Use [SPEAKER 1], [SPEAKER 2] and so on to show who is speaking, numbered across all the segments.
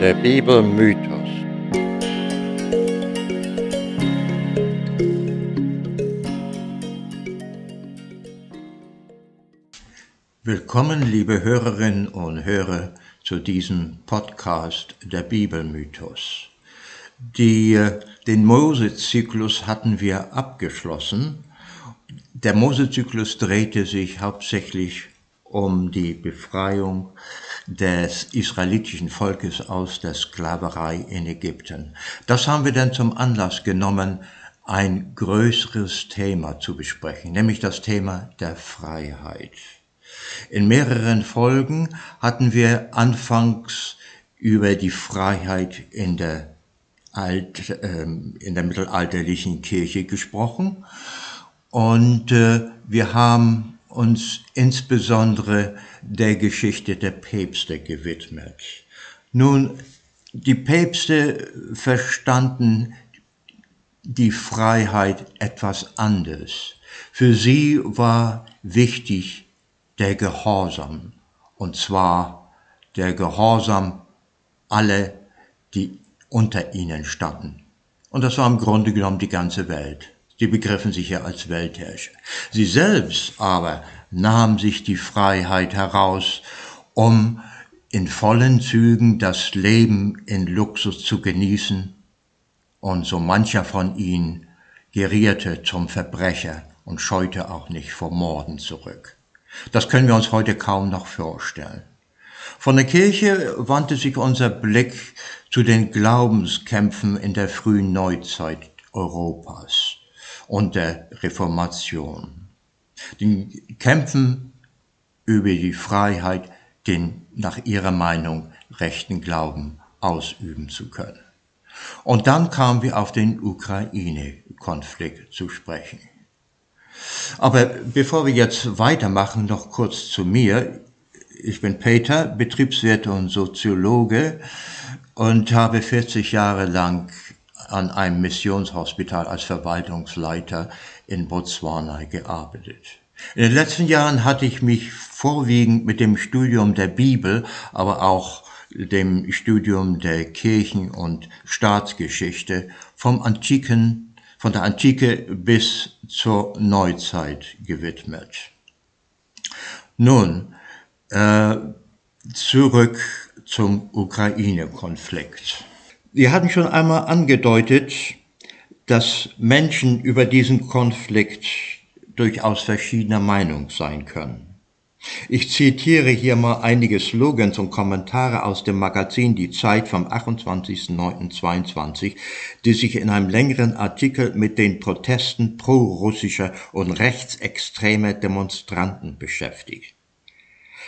[SPEAKER 1] Der Bibelmythos. Willkommen, liebe Hörerinnen und Hörer, zu diesem Podcast Der Bibelmythos. Die, äh, den Mose-Zyklus hatten wir abgeschlossen. Der Mose-Zyklus drehte sich hauptsächlich um die Befreiung des israelitischen Volkes aus der Sklaverei in Ägypten. Das haben wir dann zum Anlass genommen, ein größeres Thema zu besprechen, nämlich das Thema der Freiheit. In mehreren Folgen hatten wir anfangs über die Freiheit in der, Alt, äh, in der mittelalterlichen Kirche gesprochen und äh, wir haben uns insbesondere der Geschichte der Päpste gewidmet. Nun, die Päpste verstanden die Freiheit etwas anders. Für sie war wichtig der Gehorsam, und zwar der Gehorsam alle, die unter ihnen standen. Und das war im Grunde genommen die ganze Welt. Sie begriffen sich ja als Weltherrscher. Sie selbst aber nahmen sich die Freiheit heraus, um in vollen Zügen das Leben in Luxus zu genießen, und so mancher von ihnen gerierte zum Verbrecher und scheute auch nicht vor Morden zurück. Das können wir uns heute kaum noch vorstellen. Von der Kirche wandte sich unser Blick zu den Glaubenskämpfen in der frühen Neuzeit Europas und der Reformation. Die kämpfen über die Freiheit, den nach ihrer Meinung rechten Glauben ausüben zu können. Und dann kamen wir auf den Ukraine-Konflikt zu sprechen. Aber bevor wir jetzt weitermachen, noch kurz zu mir. Ich bin Peter, Betriebswirt und Soziologe und habe 40 Jahre lang an einem Missionshospital als Verwaltungsleiter in Botswana gearbeitet. In den letzten Jahren hatte ich mich vorwiegend mit dem Studium der Bibel, aber auch dem Studium der Kirchen- und Staatsgeschichte vom antiken, von der Antike bis zur Neuzeit gewidmet. Nun, äh, zurück zum Ukraine-Konflikt. Wir hatten schon einmal angedeutet, dass Menschen über diesen Konflikt durchaus verschiedener Meinung sein können. Ich zitiere hier mal einige Slogans und Kommentare aus dem Magazin Die Zeit vom 28.09.22, die sich in einem längeren Artikel mit den Protesten pro-russischer und rechtsextremer Demonstranten beschäftigt.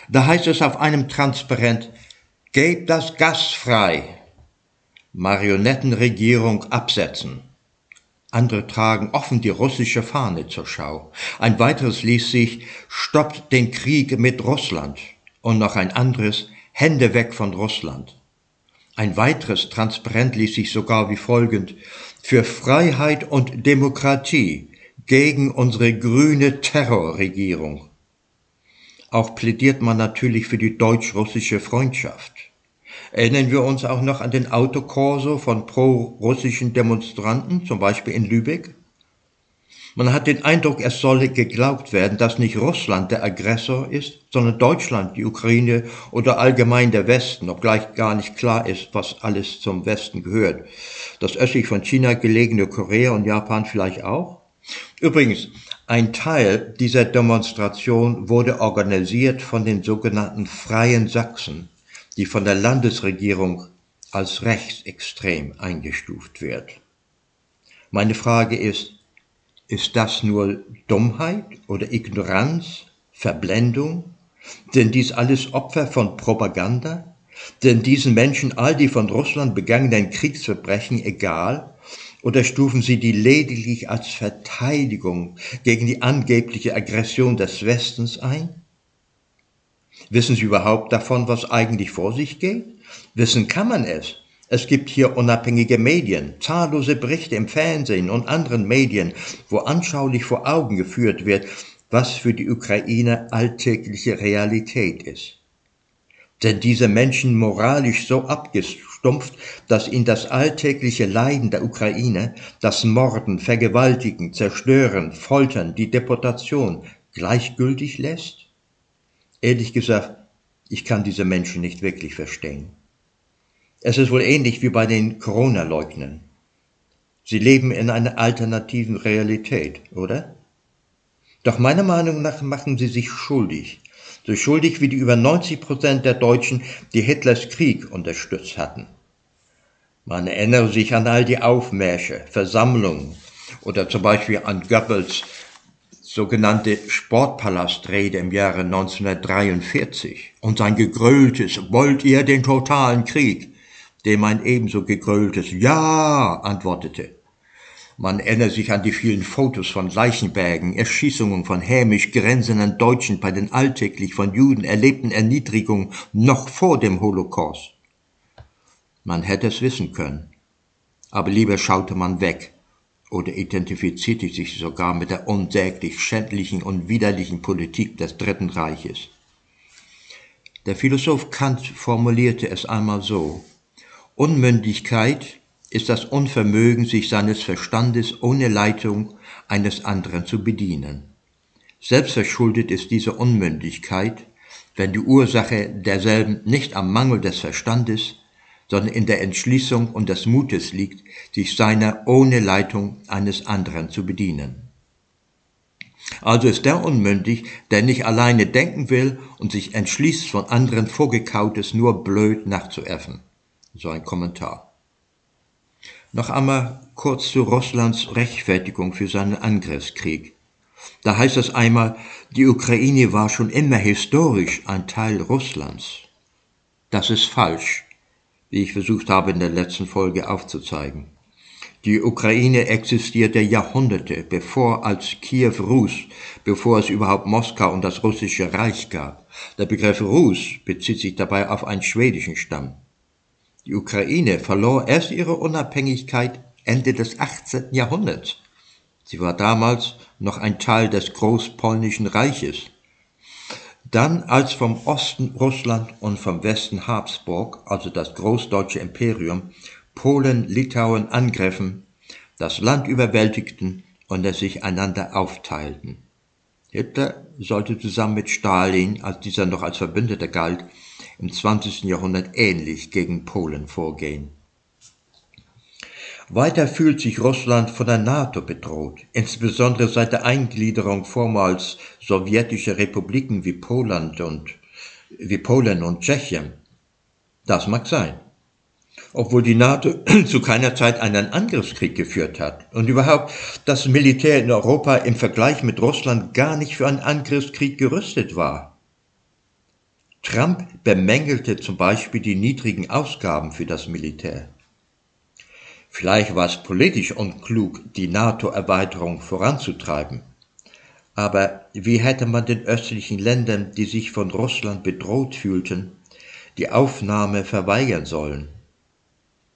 [SPEAKER 1] Da heißt es auf einem Transparent, Gebt das Gas frei, Marionettenregierung absetzen. Andere tragen offen die russische Fahne zur Schau. Ein weiteres ließ sich Stoppt den Krieg mit Russland und noch ein anderes Hände weg von Russland. Ein weiteres Transparent ließ sich sogar wie folgend Für Freiheit und Demokratie gegen unsere grüne Terrorregierung. Auch plädiert man natürlich für die deutsch-russische Freundschaft. Erinnern wir uns auch noch an den Autokorso von pro-russischen Demonstranten, zum Beispiel in Lübeck? Man hat den Eindruck, es solle geglaubt werden, dass nicht Russland der Aggressor ist, sondern Deutschland, die Ukraine oder allgemein der Westen, obgleich gar nicht klar ist, was alles zum Westen gehört. Das östlich von China gelegene Korea und Japan vielleicht auch? Übrigens, ein Teil dieser Demonstration wurde organisiert von den sogenannten Freien Sachsen, die von der Landesregierung als rechtsextrem eingestuft wird. Meine Frage ist, ist das nur Dummheit oder Ignoranz, Verblendung? Denn dies alles Opfer von Propaganda? Denn diesen Menschen all die von Russland begangenen Kriegsverbrechen egal? Oder stufen sie die lediglich als Verteidigung gegen die angebliche Aggression des Westens ein? Wissen Sie überhaupt davon, was eigentlich vor sich geht? Wissen kann man es. Es gibt hier unabhängige Medien, zahllose Berichte im Fernsehen und anderen Medien, wo anschaulich vor Augen geführt wird, was für die Ukraine alltägliche Realität ist. Sind diese Menschen moralisch so abgestumpft, dass ihnen das alltägliche Leiden der Ukraine, das Morden, Vergewaltigen, Zerstören, Foltern, die Deportation gleichgültig lässt? Ehrlich gesagt, ich kann diese Menschen nicht wirklich verstehen. Es ist wohl ähnlich wie bei den Corona-Leugnern. Sie leben in einer alternativen Realität, oder? Doch meiner Meinung nach machen sie sich schuldig. So schuldig wie die über 90 Prozent der Deutschen, die Hitlers Krieg unterstützt hatten. Man erinnere sich an all die Aufmärsche, Versammlungen oder zum Beispiel an Goebbels sogenannte Sportpalastrede im Jahre 1943 und sein gegröltes Wollt ihr den totalen Krieg, dem ein ebenso gegröltes Ja antwortete. Man erinnert sich an die vielen Fotos von Leichenbergen, Erschießungen von hämisch grenzenden Deutschen bei den alltäglich von Juden erlebten Erniedrigungen noch vor dem Holocaust. Man hätte es wissen können, aber lieber schaute man weg oder identifizierte sich sogar mit der unsäglich schändlichen und widerlichen Politik des Dritten Reiches. Der Philosoph Kant formulierte es einmal so Unmündigkeit ist das Unvermögen, sich seines Verstandes ohne Leitung eines anderen zu bedienen. Selbstverschuldet ist diese Unmündigkeit, wenn die Ursache derselben nicht am Mangel des Verstandes, sondern in der Entschließung und des Mutes liegt, sich seiner ohne Leitung eines anderen zu bedienen. Also ist der unmündig, der nicht alleine denken will und sich entschließt, von anderen Vorgekautes nur blöd nachzuäffen. So ein Kommentar. Noch einmal kurz zu Russlands Rechtfertigung für seinen Angriffskrieg. Da heißt es einmal, die Ukraine war schon immer historisch ein Teil Russlands. Das ist falsch, wie ich versucht habe in der letzten Folge aufzuzeigen. Die Ukraine existierte Jahrhunderte, bevor als Kiew Rus, bevor es überhaupt Moskau und das russische Reich gab. Der Begriff Rus bezieht sich dabei auf einen schwedischen Stamm. Die Ukraine verlor erst ihre Unabhängigkeit Ende des 18. Jahrhunderts. Sie war damals noch ein Teil des Großpolnischen Reiches. Dann, als vom Osten Russland und vom Westen Habsburg, also das Großdeutsche Imperium, Polen, Litauen angriffen, das Land überwältigten und es sich einander aufteilten. Hitler sollte zusammen mit Stalin, als dieser noch als Verbündeter galt, im 20. Jahrhundert ähnlich gegen Polen vorgehen. Weiter fühlt sich Russland von der NATO bedroht, insbesondere seit der Eingliederung vormals sowjetischer Republiken wie Poland und wie Polen und Tschechien. Das mag sein. Obwohl die NATO zu keiner Zeit einen Angriffskrieg geführt hat und überhaupt das Militär in Europa im Vergleich mit Russland gar nicht für einen Angriffskrieg gerüstet war. Trump bemängelte zum Beispiel die niedrigen Ausgaben für das Militär. Vielleicht war es politisch unklug, die NATO-Erweiterung voranzutreiben. Aber wie hätte man den östlichen Ländern, die sich von Russland bedroht fühlten, die Aufnahme verweigern sollen?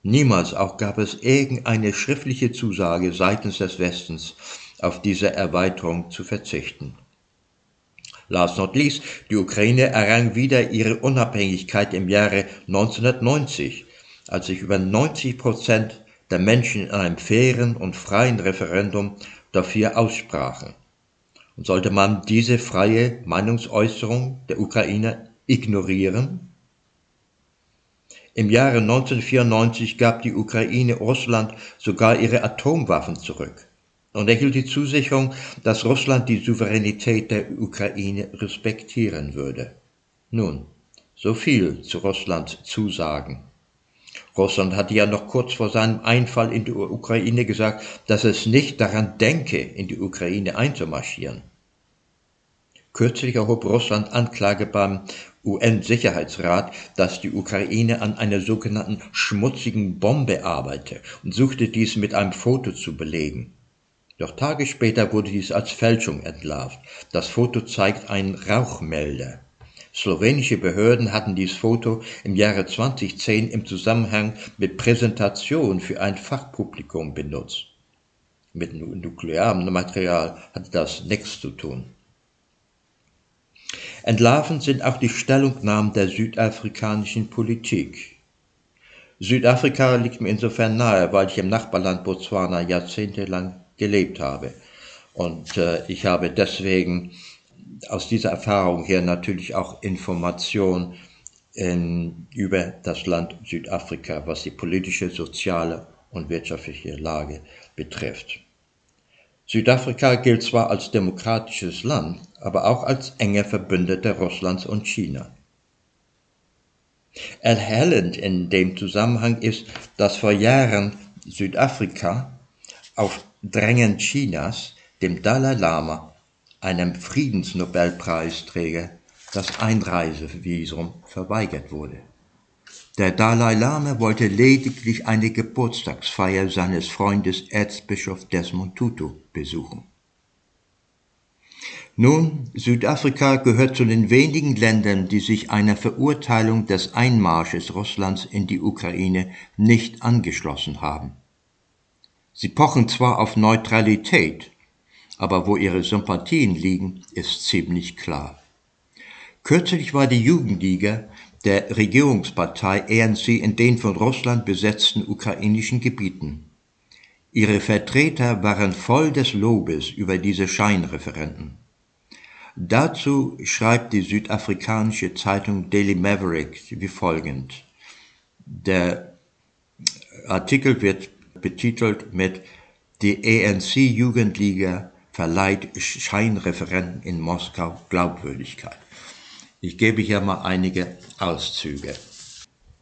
[SPEAKER 1] Niemals auch gab es irgendeine schriftliche Zusage seitens des Westens, auf diese Erweiterung zu verzichten. Last not least, die Ukraine errang wieder ihre Unabhängigkeit im Jahre 1990, als sich über 90 Prozent der Menschen in einem fairen und freien Referendum dafür aussprachen. Und sollte man diese freie Meinungsäußerung der Ukraine ignorieren? Im Jahre 1994 gab die Ukraine Russland sogar ihre Atomwaffen zurück und erhielt die Zusicherung, dass Russland die Souveränität der Ukraine respektieren würde. Nun, so viel zu Russlands Zusagen. Russland hatte ja noch kurz vor seinem Einfall in die Ukraine gesagt, dass es nicht daran denke, in die Ukraine einzumarschieren. Kürzlich erhob Russland Anklage beim UN-Sicherheitsrat, dass die Ukraine an einer sogenannten schmutzigen Bombe arbeite und suchte dies mit einem Foto zu belegen. Doch Tage später wurde dies als Fälschung entlarvt. Das Foto zeigt einen Rauchmelder. Slowenische Behörden hatten dieses Foto im Jahre 2010 im Zusammenhang mit Präsentation für ein Fachpublikum benutzt. Mit nuklearem Material hatte das nichts zu tun. Entlarvend sind auch die Stellungnahmen der südafrikanischen Politik. Südafrika liegt mir insofern nahe, weil ich im Nachbarland Botswana jahrzehntelang gelebt habe. Und äh, ich habe deswegen aus dieser Erfahrung her natürlich auch Information in, über das Land Südafrika, was die politische, soziale und wirtschaftliche Lage betrifft. Südafrika gilt zwar als demokratisches Land, aber auch als enger Verbündeter Russlands und China. Erhellend in dem Zusammenhang ist, dass vor Jahren Südafrika auf Drängen Chinas dem Dalai Lama, einem Friedensnobelpreisträger, das Einreisevisum verweigert wurde. Der Dalai Lama wollte lediglich eine Geburtstagsfeier seines Freundes Erzbischof Desmond Tutu besuchen. Nun, Südafrika gehört zu den wenigen Ländern, die sich einer Verurteilung des Einmarsches Russlands in die Ukraine nicht angeschlossen haben. Sie pochen zwar auf Neutralität, aber wo ihre Sympathien liegen, ist ziemlich klar. Kürzlich war die Jugendliga der Regierungspartei ANC in den von Russland besetzten ukrainischen Gebieten. Ihre Vertreter waren voll des Lobes über diese Scheinreferenten. Dazu schreibt die südafrikanische Zeitung Daily Maverick wie folgend. Der Artikel wird betitelt mit Die ANC-Jugendliga verleiht Scheinreferenten in Moskau Glaubwürdigkeit. Ich gebe hier mal einige Auszüge.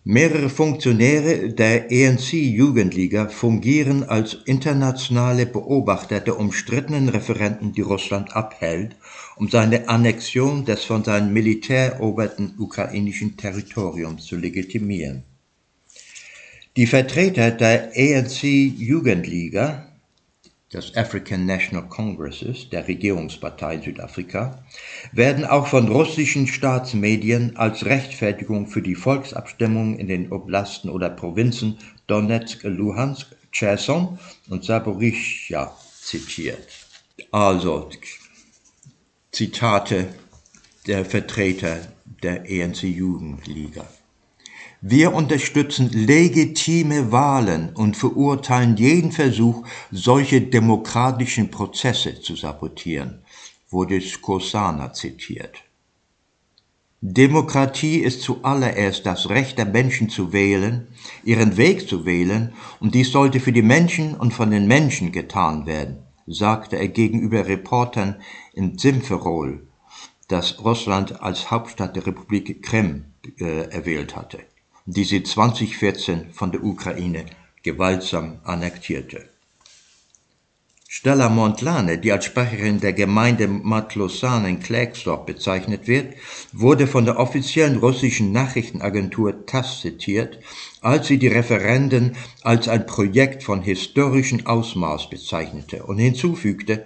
[SPEAKER 1] Mehrere Funktionäre der ENC-Jugendliga fungieren als internationale Beobachter der umstrittenen Referenten, die Russland abhält, um seine Annexion des von seinem Militär eroberten ukrainischen Territoriums zu legitimieren. Die Vertreter der ANC-Jugendliga des African National Congresses, der Regierungspartei Südafrika, werden auch von russischen Staatsmedien als Rechtfertigung für die Volksabstimmung in den Oblasten oder Provinzen Donetsk, Luhansk, Cherson und Saporischja zitiert. Also Zitate der Vertreter der ENC-Jugendliga. Wir unterstützen legitime Wahlen und verurteilen jeden Versuch, solche demokratischen Prozesse zu sabotieren, wurde Skosana zitiert. Demokratie ist zuallererst das Recht der Menschen zu wählen, ihren Weg zu wählen, und dies sollte für die Menschen und von den Menschen getan werden, sagte er gegenüber Reportern in Simferol, das Russland als Hauptstadt der Republik Krim äh, erwählt hatte die sie 2014 von der Ukraine gewaltsam annektierte. Stella Montlane, die als Sprecherin der Gemeinde Matlosan in Klerksdorp bezeichnet wird, wurde von der offiziellen russischen Nachrichtenagentur TASS zitiert, als sie die Referenden als ein Projekt von historischem Ausmaß bezeichnete und hinzufügte,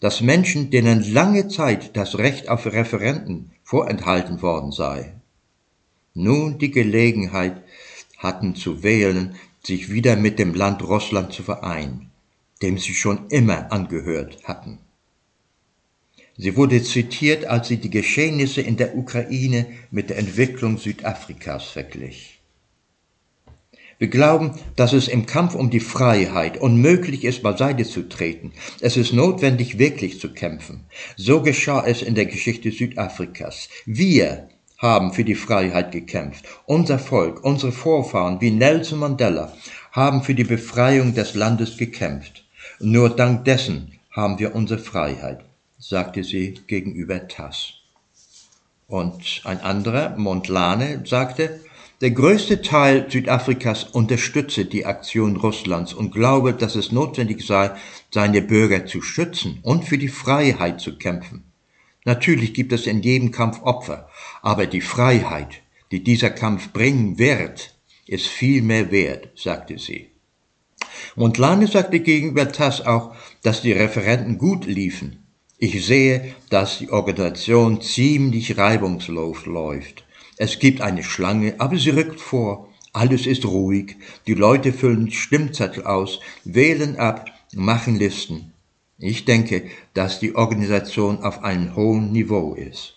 [SPEAKER 1] dass Menschen, denen lange Zeit das Recht auf Referenden vorenthalten worden sei, nun die Gelegenheit hatten zu wählen, sich wieder mit dem Land Russland zu vereinen, dem sie schon immer angehört hatten. Sie wurde zitiert, als sie die Geschehnisse in der Ukraine mit der Entwicklung Südafrikas verglich. Wir glauben, dass es im Kampf um die Freiheit unmöglich ist, beiseite zu treten. Es ist notwendig, wirklich zu kämpfen. So geschah es in der Geschichte Südafrikas. Wir, haben für die Freiheit gekämpft. Unser Volk, unsere Vorfahren wie Nelson Mandela haben für die Befreiung des Landes gekämpft. Nur dank dessen haben wir unsere Freiheit, sagte sie gegenüber Tass. Und ein anderer, Montlane, sagte, der größte Teil Südafrikas unterstütze die Aktion Russlands und glaube, dass es notwendig sei, seine Bürger zu schützen und für die Freiheit zu kämpfen. Natürlich gibt es in jedem Kampf Opfer, aber die Freiheit, die dieser Kampf bringen wird, ist viel mehr wert, sagte sie. Montlane sagte gegenüber TASS auch, dass die Referenten gut liefen. Ich sehe, dass die Organisation ziemlich reibungslos läuft. Es gibt eine Schlange, aber sie rückt vor. Alles ist ruhig. Die Leute füllen Stimmzettel aus, wählen ab, machen Listen. Ich denke, dass die Organisation auf einem hohen Niveau ist.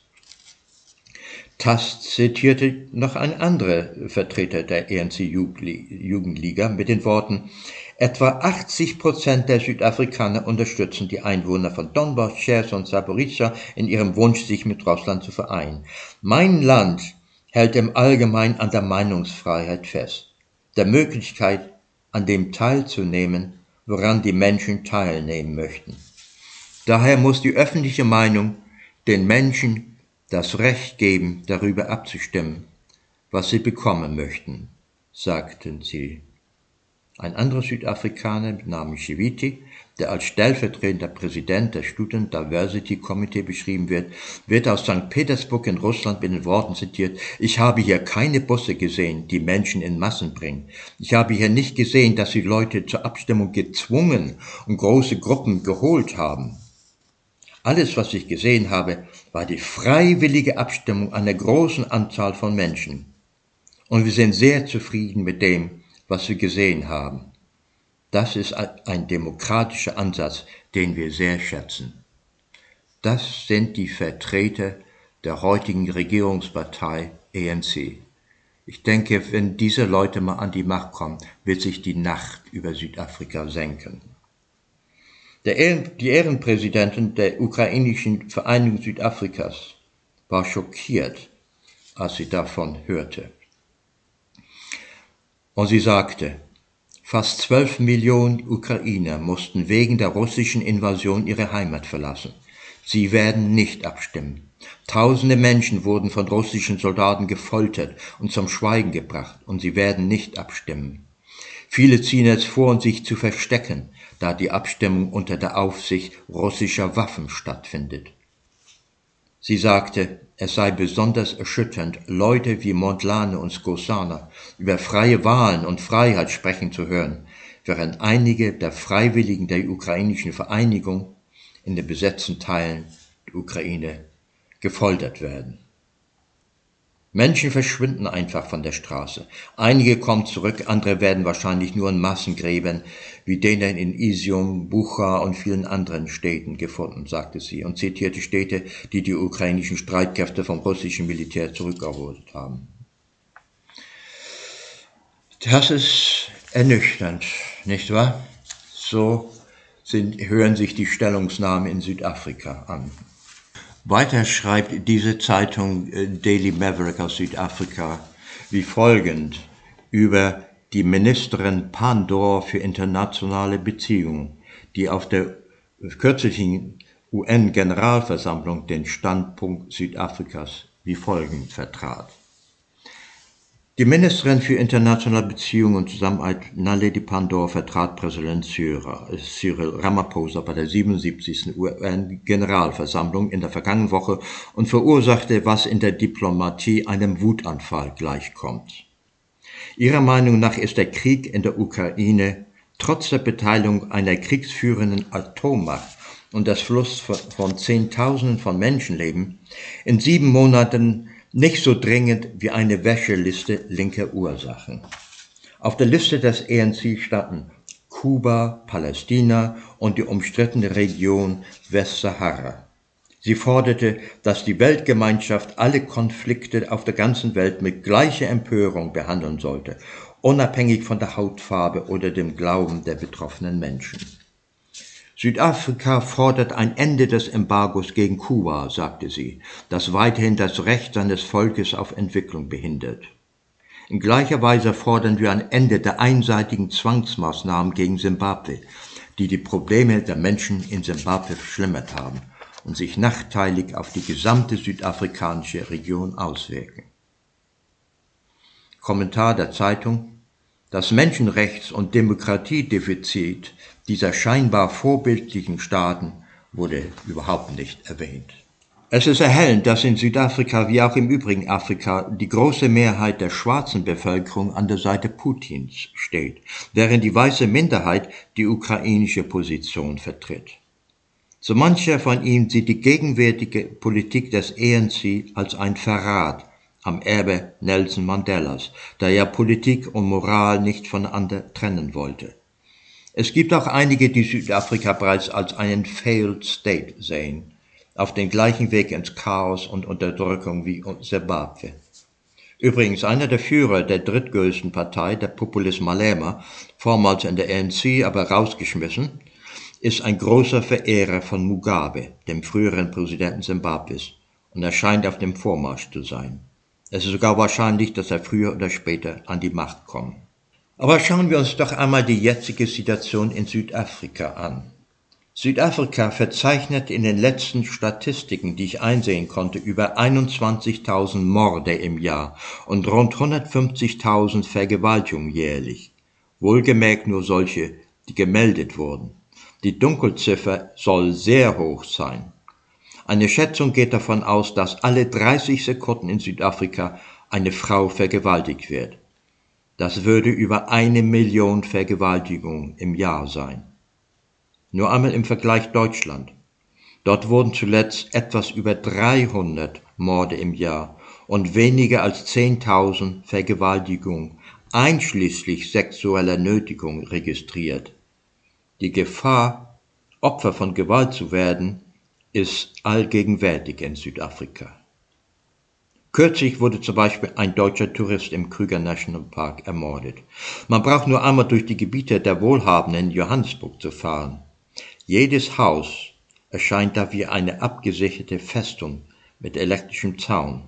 [SPEAKER 1] Tast zitierte noch ein anderer Vertreter der ENC-Jugendliga mit den Worten, etwa 80 Prozent der Südafrikaner unterstützen die Einwohner von Donbass, Cherson und Saporica in ihrem Wunsch, sich mit Russland zu vereinen. Mein Land hält im Allgemeinen an der Meinungsfreiheit fest, der Möglichkeit, an dem teilzunehmen, woran die Menschen teilnehmen möchten. Daher muss die öffentliche Meinung den Menschen das Recht geben, darüber abzustimmen, was sie bekommen möchten, sagten sie. Ein anderer Südafrikaner mit Namen Chiviti, der als stellvertretender Präsident des Student Diversity Committee beschrieben wird, wird aus St. Petersburg in Russland mit den Worten zitiert, ich habe hier keine Busse gesehen, die Menschen in Massen bringen. Ich habe hier nicht gesehen, dass sie Leute zur Abstimmung gezwungen und große Gruppen geholt haben. Alles, was ich gesehen habe, war die freiwillige Abstimmung einer großen Anzahl von Menschen. Und wir sind sehr zufrieden mit dem, was wir gesehen haben. Das ist ein demokratischer Ansatz, den wir sehr schätzen. Das sind die Vertreter der heutigen Regierungspartei ENC. Ich denke, wenn diese Leute mal an die Macht kommen, wird sich die Nacht über Südafrika senken. Ehren, die Ehrenpräsidentin der ukrainischen Vereinigung Südafrikas war schockiert, als sie davon hörte. Und sie sagte, fast zwölf Millionen Ukrainer mussten wegen der russischen Invasion ihre Heimat verlassen. Sie werden nicht abstimmen. Tausende Menschen wurden von russischen Soldaten gefoltert und zum Schweigen gebracht, und sie werden nicht abstimmen. Viele ziehen es vor, sich zu verstecken, da die Abstimmung unter der Aufsicht russischer Waffen stattfindet. Sie sagte, es sei besonders erschütternd, Leute wie Montlane und Skosana über freie Wahlen und Freiheit sprechen zu hören, während einige der Freiwilligen der ukrainischen Vereinigung in den besetzten Teilen der Ukraine gefoltert werden. Menschen verschwinden einfach von der Straße. Einige kommen zurück, andere werden wahrscheinlich nur in Massengräben wie denen in Isium, Bucha und vielen anderen Städten gefunden, sagte sie und zitierte Städte, die die ukrainischen Streitkräfte vom russischen Militär zurückerobert haben. Das ist ernüchternd, nicht wahr? So sind, hören sich die Stellungsnahmen in Südafrika an. Weiter schreibt diese Zeitung äh, Daily Maverick aus Südafrika wie folgend über die Ministerin Pandor für internationale Beziehungen, die auf der kürzlichen UN-Generalversammlung den Standpunkt Südafrikas wie folgend vertrat. Die Ministerin für internationale Beziehungen und Zusammenarbeit Naledi Pandor vertrat Präsident Cyril Ramaphosa bei der 77. UN-Generalversammlung in der vergangenen Woche und verursachte, was in der Diplomatie einem Wutanfall gleichkommt. Ihrer Meinung nach ist der Krieg in der Ukraine trotz der Beteiligung einer kriegsführenden Atommacht und des Fluss von Zehntausenden von Menschenleben in sieben Monaten nicht so dringend wie eine Wäscheliste linker Ursachen. Auf der Liste des ENC standen Kuba, Palästina und die umstrittene Region Westsahara. Sie forderte, dass die Weltgemeinschaft alle Konflikte auf der ganzen Welt mit gleicher Empörung behandeln sollte, unabhängig von der Hautfarbe oder dem Glauben der betroffenen Menschen. Südafrika fordert ein Ende des Embargos gegen Kuba, sagte sie, das weiterhin das Recht seines Volkes auf Entwicklung behindert. In gleicher Weise fordern wir ein Ende der einseitigen Zwangsmaßnahmen gegen Simbabwe, die die Probleme der Menschen in Simbabwe verschlimmert haben und sich nachteilig auf die gesamte südafrikanische Region auswirken. Kommentar der Zeitung Das Menschenrechts- und Demokratiedefizit dieser scheinbar vorbildlichen Staaten wurde überhaupt nicht erwähnt. Es ist erhellend, dass in Südafrika wie auch im übrigen Afrika die große Mehrheit der schwarzen Bevölkerung an der Seite Putins steht, während die weiße Minderheit die ukrainische Position vertritt. So mancher von ihnen sieht die gegenwärtige Politik des ENC als ein Verrat am Erbe Nelson Mandelas, der ja Politik und Moral nicht voneinander trennen wollte. Es gibt auch einige, die Südafrika bereits als einen Failed State sehen, auf den gleichen Weg ins Chaos und Unterdrückung wie Zimbabwe. Übrigens, einer der Führer der drittgrößten Partei, der Populist Malema, vormals in der ANC, aber rausgeschmissen, ist ein großer Verehrer von Mugabe, dem früheren Präsidenten Zimbabwes, und er scheint auf dem Vormarsch zu sein. Es ist sogar wahrscheinlich, dass er früher oder später an die Macht kommt. Aber schauen wir uns doch einmal die jetzige Situation in Südafrika an. Südafrika verzeichnet in den letzten Statistiken, die ich einsehen konnte, über 21.000 Morde im Jahr und rund 150.000 Vergewaltigungen jährlich. Wohlgemerkt nur solche, die gemeldet wurden. Die Dunkelziffer soll sehr hoch sein. Eine Schätzung geht davon aus, dass alle 30 Sekunden in Südafrika eine Frau vergewaltigt wird. Das würde über eine Million Vergewaltigungen im Jahr sein. Nur einmal im Vergleich Deutschland. Dort wurden zuletzt etwas über 300 Morde im Jahr und weniger als 10.000 Vergewaltigungen einschließlich sexueller Nötigung registriert. Die Gefahr, Opfer von Gewalt zu werden, ist allgegenwärtig in Südafrika. Kürzlich wurde zum Beispiel ein deutscher Tourist im Krüger National Park ermordet. Man braucht nur einmal durch die Gebiete der wohlhabenden Johannesburg zu fahren. Jedes Haus erscheint da wie eine abgesicherte Festung mit elektrischem Zaun,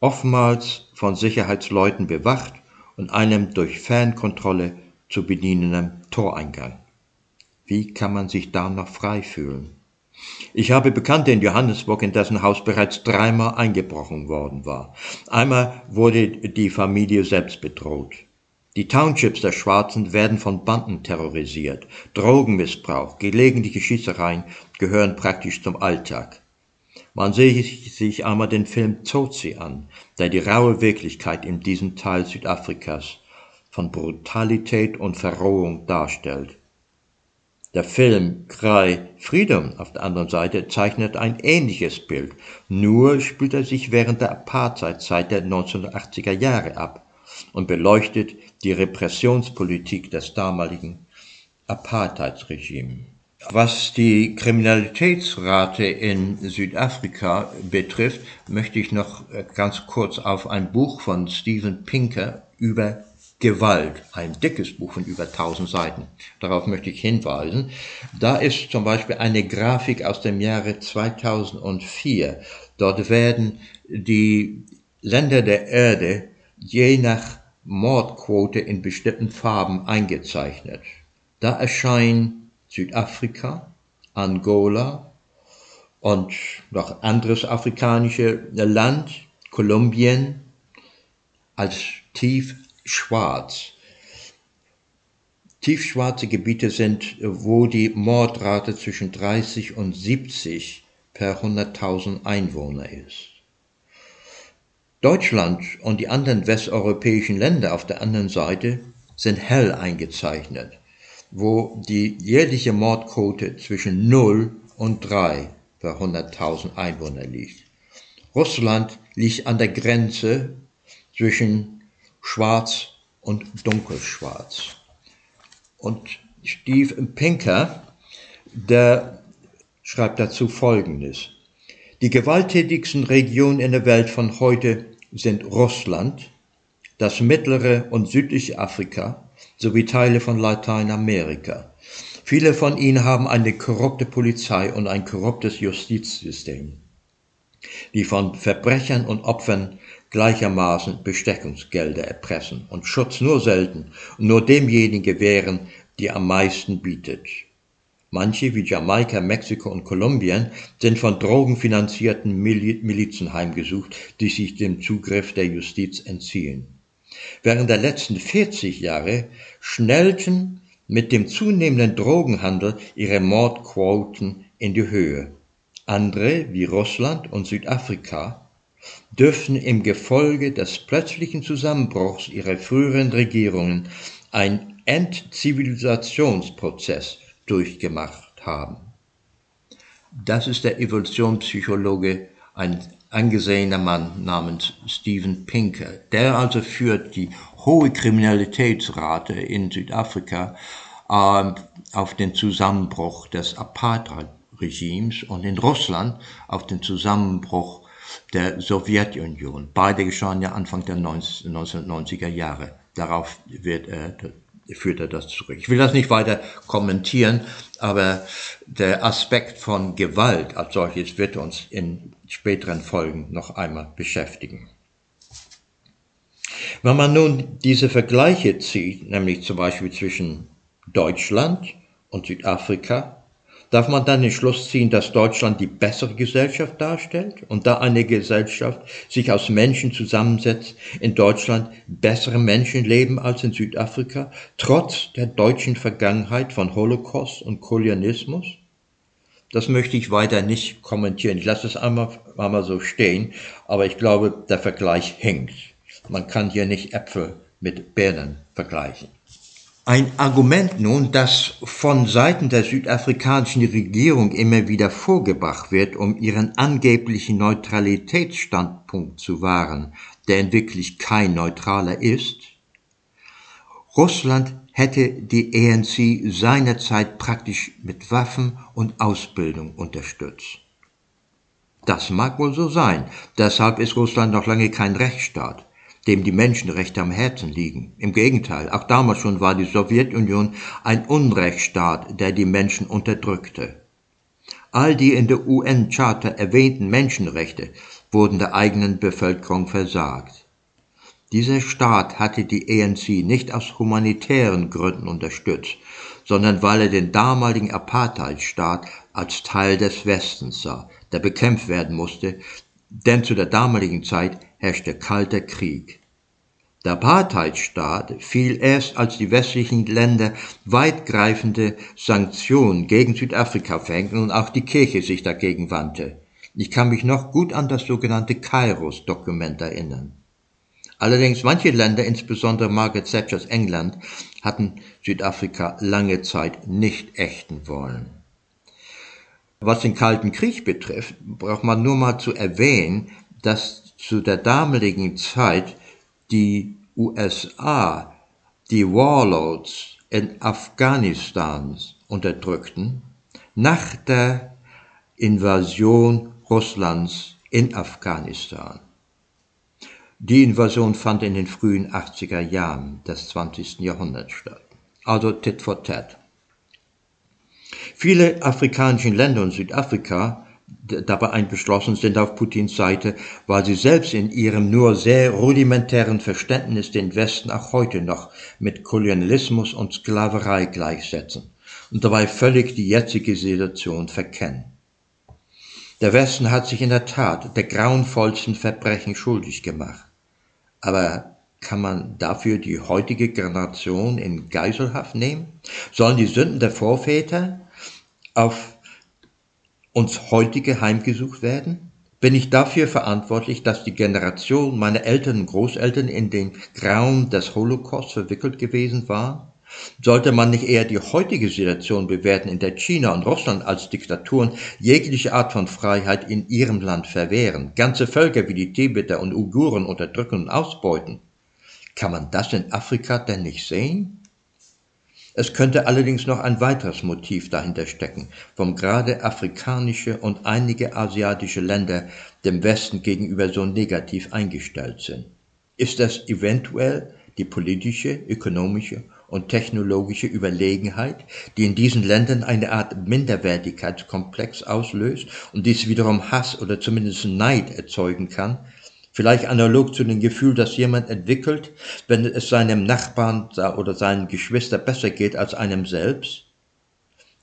[SPEAKER 1] oftmals von Sicherheitsleuten bewacht und einem durch Fernkontrolle zu bedienenden Toreingang. Wie kann man sich da noch frei fühlen? Ich habe Bekannte in Johannesburg, in dessen Haus bereits dreimal eingebrochen worden war. Einmal wurde die Familie selbst bedroht. Die Townships der Schwarzen werden von Banden terrorisiert. Drogenmissbrauch, gelegentliche Schießereien gehören praktisch zum Alltag. Man sehe sich einmal den Film Tsotsi an, der die raue Wirklichkeit in diesem Teil Südafrikas von Brutalität und Verrohung darstellt. Der Film Cry Freedom auf der anderen Seite zeichnet ein ähnliches Bild, nur spielt er sich während der Apartheidzeit der 1980er Jahre ab und beleuchtet die Repressionspolitik des damaligen Apartheidsregimes. Was die Kriminalitätsrate in Südafrika betrifft, möchte ich noch ganz kurz auf ein Buch von Steven Pinker über Gewalt, ein dickes Buch von über 1000 Seiten. Darauf möchte ich hinweisen. Da ist zum Beispiel eine Grafik aus dem Jahre 2004. Dort werden die Länder der Erde je nach Mordquote in bestimmten Farben eingezeichnet. Da erscheinen Südafrika, Angola und noch anderes afrikanische Land, Kolumbien, als tief schwarz. Tiefschwarze Gebiete sind, wo die Mordrate zwischen 30 und 70 per 100.000 Einwohner ist. Deutschland und die anderen westeuropäischen Länder auf der anderen Seite sind hell eingezeichnet, wo die jährliche Mordquote zwischen 0 und 3 per 100.000 Einwohner liegt. Russland liegt an der Grenze zwischen schwarz und dunkelschwarz. Und Steve Pinker, der schreibt dazu Folgendes. Die gewalttätigsten Regionen in der Welt von heute sind Russland, das mittlere und südliche Afrika sowie Teile von Lateinamerika. Viele von ihnen haben eine korrupte Polizei und ein korruptes Justizsystem, die von Verbrechern und Opfern gleichermaßen Bestechungsgelder erpressen und Schutz nur selten und nur demjenigen gewähren, die am meisten bietet. Manche wie Jamaika, Mexiko und Kolumbien sind von drogenfinanzierten Milizen heimgesucht, die sich dem Zugriff der Justiz entziehen. Während der letzten 40 Jahre schnellten mit dem zunehmenden Drogenhandel ihre Mordquoten in die Höhe. Andere wie Russland und Südafrika dürften im Gefolge des plötzlichen Zusammenbruchs ihrer früheren Regierungen einen Entzivilisationsprozess durchgemacht haben. Das ist der Evolutionspsychologe, ein angesehener Mann namens Steven Pinker. Der also führt die hohe Kriminalitätsrate in Südafrika äh, auf den Zusammenbruch des Apartheid Regimes und in Russland auf den Zusammenbruch der Sowjetunion. Beide geschahen ja Anfang der 1990er Jahre. Darauf wird er, führt er das zurück. Ich will das nicht weiter kommentieren, aber der Aspekt von Gewalt als solches wird uns in späteren Folgen noch einmal beschäftigen. Wenn man nun diese Vergleiche zieht, nämlich zum Beispiel zwischen Deutschland und Südafrika, darf man dann den Schluss ziehen, dass Deutschland die bessere Gesellschaft darstellt und da eine Gesellschaft sich aus Menschen zusammensetzt, in Deutschland bessere Menschen leben als in Südafrika, trotz der deutschen Vergangenheit von Holocaust und Kolonialismus? Das möchte ich weiter nicht kommentieren. Ich lasse es einmal, einmal so stehen, aber ich glaube, der Vergleich hängt. Man kann hier nicht Äpfel mit Birnen vergleichen. Ein Argument nun, das von Seiten der südafrikanischen Regierung immer wieder vorgebracht wird, um ihren angeblichen Neutralitätsstandpunkt zu wahren, der in wirklich kein neutraler ist, Russland hätte die ANC seinerzeit praktisch mit Waffen und Ausbildung unterstützt. Das mag wohl so sein, deshalb ist Russland noch lange kein Rechtsstaat dem die Menschenrechte am Herzen liegen. Im Gegenteil, auch damals schon war die Sowjetunion ein Unrechtsstaat, der die Menschen unterdrückte. All die in der UN-Charta erwähnten Menschenrechte wurden der eigenen Bevölkerung versagt. Dieser Staat hatte die ANC nicht aus humanitären Gründen unterstützt, sondern weil er den damaligen Apartheidstaat als Teil des Westens sah, der bekämpft werden musste, denn zu der damaligen Zeit herrschte kalter Krieg. Der Apartheidstaat fiel erst, als die westlichen Länder weitgreifende Sanktionen gegen Südafrika verhängten und auch die Kirche sich dagegen wandte. Ich kann mich noch gut an das sogenannte Kairos-Dokument erinnern. Allerdings manche Länder, insbesondere Margaret Thatchers England, hatten Südafrika lange Zeit nicht ächten wollen. Was den Kalten Krieg betrifft, braucht man nur mal zu erwähnen, dass zu der damaligen Zeit die USA die Warlords in Afghanistan unterdrückten, nach der Invasion Russlands in Afghanistan. Die Invasion fand in den frühen 80er Jahren des 20. Jahrhunderts statt. Also tit for tat. Viele afrikanische Länder und Südafrika dabei eingeschlossen sind auf Putins Seite, weil sie selbst in ihrem nur sehr rudimentären Verständnis den Westen auch heute noch mit Kolonialismus und Sklaverei gleichsetzen und dabei völlig die jetzige Situation verkennen. Der Westen hat sich in der Tat der grauenvollsten Verbrechen schuldig gemacht. Aber kann man dafür die heutige Generation in Geiselhaft nehmen? Sollen die Sünden der Vorväter auf uns heutige heimgesucht werden? Bin ich dafür verantwortlich, dass die Generation meiner Eltern und Großeltern in den Grauen des Holocaust verwickelt gewesen war? Sollte man nicht eher die heutige Situation bewerten, in der China und Russland als Diktaturen jegliche Art von Freiheit in ihrem Land verwehren, ganze Völker wie die Tibeter und Uiguren unterdrücken und ausbeuten? Kann man das in Afrika denn nicht sehen? Es könnte allerdings noch ein weiteres Motiv dahinter stecken, warum gerade afrikanische und einige asiatische Länder dem Westen gegenüber so negativ eingestellt sind. Ist das eventuell die politische, ökonomische und technologische Überlegenheit, die in diesen Ländern eine Art Minderwertigkeitskomplex auslöst und dies wiederum Hass oder zumindest Neid erzeugen kann, Vielleicht analog zu dem Gefühl, das jemand entwickelt, wenn es seinem Nachbarn oder seinen Geschwister besser geht als einem selbst.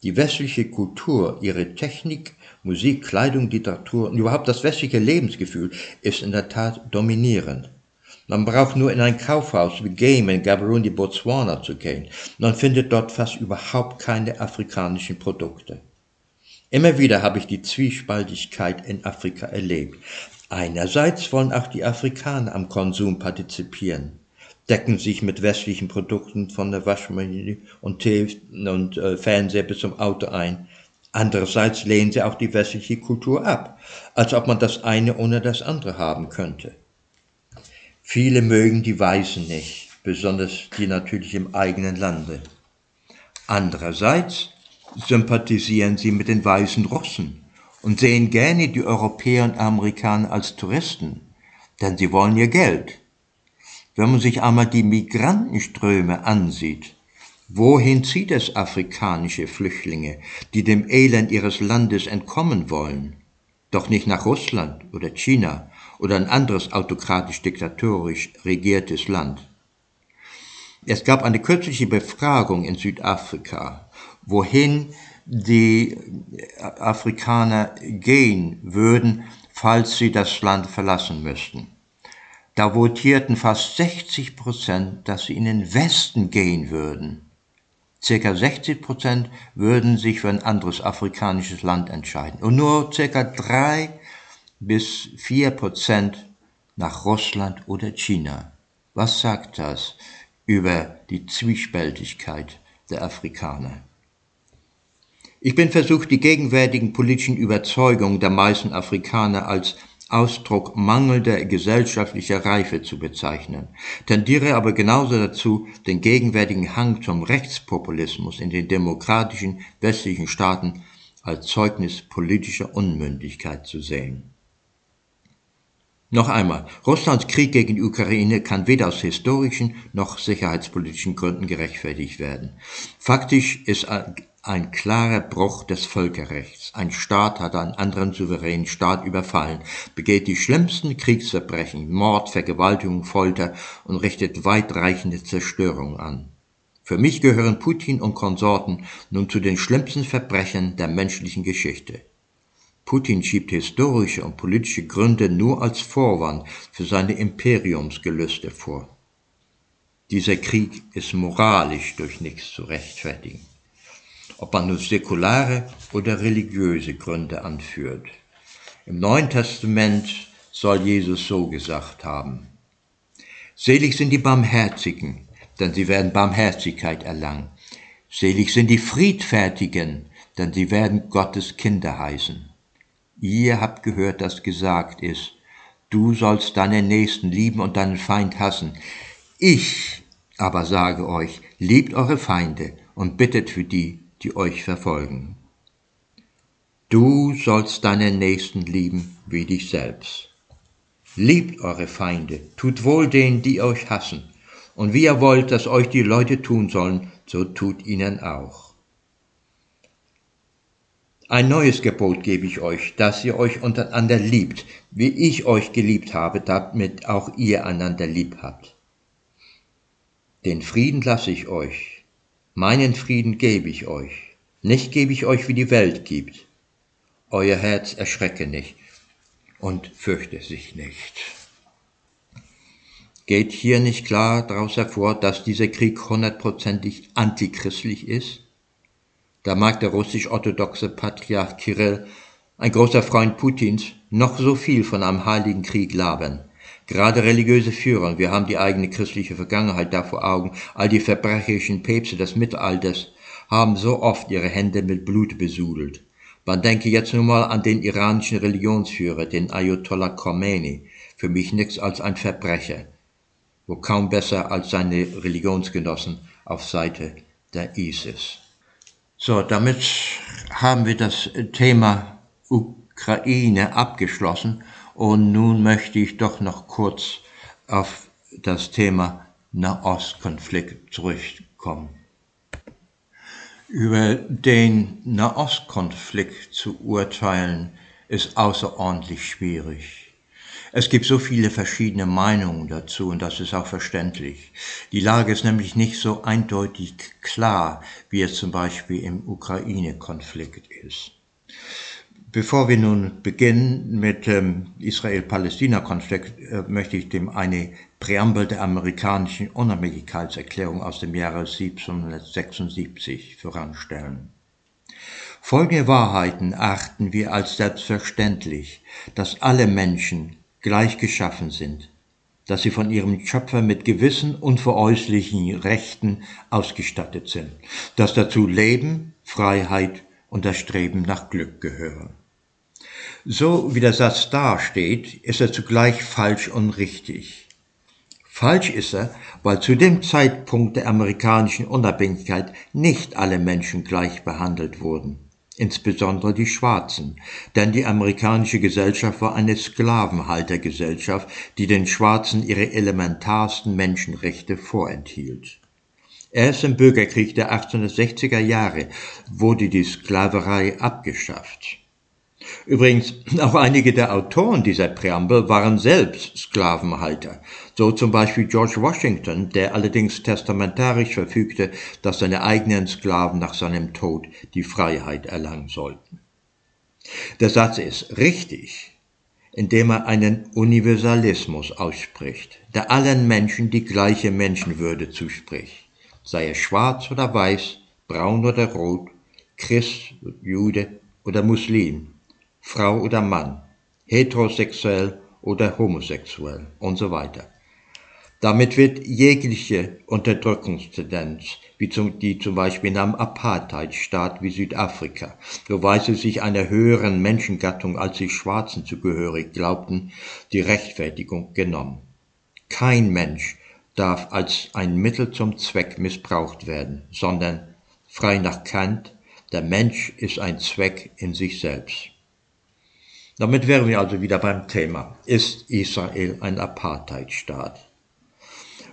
[SPEAKER 1] Die westliche Kultur, ihre Technik, Musik, Kleidung, Literatur und überhaupt das westliche Lebensgefühl ist in der Tat dominierend. Man braucht nur in ein Kaufhaus wie Game in Gaborone, Botswana zu gehen. Man findet dort fast überhaupt keine afrikanischen Produkte. Immer wieder habe ich die Zwiespaltigkeit in Afrika erlebt. Einerseits wollen auch die Afrikaner am Konsum partizipieren, decken sich mit westlichen Produkten von der Waschmaschine und Tee und äh, Fernseher bis zum Auto ein. Andererseits lehnen sie auch die westliche Kultur ab, als ob man das eine ohne das andere haben könnte. Viele mögen die Weißen nicht, besonders die natürlich im eigenen Lande. Andererseits sympathisieren sie mit den weißen Russen und sehen gerne die Europäer und Amerikaner als Touristen, denn sie wollen ihr Geld. Wenn man sich einmal die Migrantenströme ansieht, wohin zieht es afrikanische Flüchtlinge, die dem Elend ihres Landes entkommen wollen? Doch nicht nach Russland oder China oder ein anderes autokratisch-diktatorisch regiertes Land. Es gab eine kürzliche Befragung in Südafrika, wohin die Afrikaner gehen würden, falls sie das Land verlassen müssten. Da votierten fast 60 Prozent, dass sie in den Westen gehen würden. Circa 60 Prozent würden sich für ein anderes afrikanisches Land entscheiden und nur circa drei bis vier Prozent nach Russland oder China. Was sagt das über die Zwiespältigkeit der Afrikaner? Ich bin versucht, die gegenwärtigen politischen Überzeugungen der meisten Afrikaner als Ausdruck mangelnder gesellschaftlicher Reife zu bezeichnen, tendiere aber genauso dazu, den gegenwärtigen Hang zum Rechtspopulismus in den demokratischen westlichen Staaten als Zeugnis politischer Unmündigkeit zu sehen. Noch einmal, Russlands Krieg gegen die Ukraine kann weder aus historischen noch sicherheitspolitischen Gründen gerechtfertigt werden. Faktisch ist ein klarer Bruch des Völkerrechts. Ein Staat hat einen anderen souveränen Staat überfallen, begeht die schlimmsten Kriegsverbrechen, Mord, Vergewaltigung, Folter und richtet weitreichende Zerstörung an. Für mich gehören Putin und Konsorten nun zu den schlimmsten Verbrechern der menschlichen Geschichte. Putin schiebt historische und politische Gründe nur als Vorwand für seine Imperiumsgelüste vor. Dieser Krieg ist moralisch durch nichts zu rechtfertigen, ob man nur säkulare oder religiöse Gründe anführt. Im Neuen Testament soll Jesus so gesagt haben. Selig sind die Barmherzigen, denn sie werden Barmherzigkeit erlangen. Selig sind die Friedfertigen, denn sie werden Gottes Kinder heißen. Ihr habt gehört, dass gesagt ist, du sollst deinen Nächsten lieben und deinen Feind hassen. Ich aber sage euch, liebt eure Feinde und bittet für die, die euch verfolgen. Du sollst deinen Nächsten lieben wie dich selbst. Liebt eure Feinde, tut wohl denen, die euch hassen, und wie ihr wollt, dass euch die Leute tun sollen, so tut ihnen auch. Ein neues Gebot gebe ich euch, dass ihr euch untereinander liebt, wie ich euch geliebt habe, damit auch ihr einander lieb habt. Den Frieden lasse ich euch, meinen Frieden gebe ich euch, nicht gebe ich euch, wie die Welt gibt. Euer Herz erschrecke nicht und fürchte sich nicht. Geht hier nicht klar daraus hervor, dass dieser Krieg hundertprozentig antichristlich ist? Da mag der russisch-orthodoxe Patriarch Kirill, ein großer Freund Putins, noch so viel von einem heiligen Krieg labern. Gerade religiöse Führer, wir haben die eigene christliche Vergangenheit da vor Augen, all die verbrecherischen Päpste des Mittelalters, haben so oft ihre Hände mit Blut besudelt. Man denke jetzt nur mal an den iranischen Religionsführer, den Ayatollah Khomeini, für mich nichts als ein Verbrecher, wo kaum besser als seine Religionsgenossen auf Seite der ISIS. So, damit haben wir das Thema Ukraine abgeschlossen und nun möchte ich doch noch kurz auf das Thema Nahostkonflikt zurückkommen. Über den Nahostkonflikt zu urteilen ist außerordentlich schwierig. Es gibt so viele verschiedene Meinungen dazu und das ist auch verständlich. Die Lage ist nämlich nicht so eindeutig klar, wie es zum Beispiel im Ukraine-Konflikt ist. Bevor wir nun beginnen mit dem Israel-Palästina-Konflikt, äh, möchte ich dem eine Präambel der amerikanischen Unabhängigkeitserklärung aus dem Jahre 1776 voranstellen. Folgende Wahrheiten achten wir als selbstverständlich, dass alle Menschen gleich geschaffen sind, dass sie von ihrem Schöpfer mit gewissen unveräußerlichen Rechten ausgestattet sind, dass dazu Leben, Freiheit und das Streben nach Glück gehören. So wie der Satz dasteht, ist er zugleich falsch und richtig. Falsch ist er, weil zu dem Zeitpunkt der amerikanischen Unabhängigkeit nicht alle Menschen gleich behandelt wurden, insbesondere die Schwarzen, denn die amerikanische Gesellschaft war eine Sklavenhaltergesellschaft, die den Schwarzen ihre elementarsten Menschenrechte vorenthielt. Erst im Bürgerkrieg der 1860er Jahre wurde die Sklaverei abgeschafft. Übrigens, auch einige der Autoren dieser Präambel waren selbst Sklavenhalter, so zum Beispiel George Washington, der allerdings testamentarisch verfügte, dass seine eigenen Sklaven nach seinem Tod die Freiheit erlangen sollten. Der Satz ist richtig, indem er einen Universalismus ausspricht, der allen Menschen die gleiche Menschenwürde zuspricht sei er schwarz oder weiß, braun oder rot, Christ, Jude oder Muslim, Frau oder Mann, heterosexuell oder homosexuell und so weiter. Damit wird jegliche Unterdrückungstendenz, wie zum, die zum Beispiel in einem Apartheidstaat wie Südafrika, wo Weiße sich einer höheren Menschengattung als die Schwarzen zugehörig glaubten, die Rechtfertigung genommen. Kein Mensch darf als ein Mittel zum Zweck missbraucht werden, sondern frei nach Kant, der Mensch ist ein Zweck in sich selbst. Damit wären wir also wieder beim Thema. Ist Israel ein Apartheidstaat?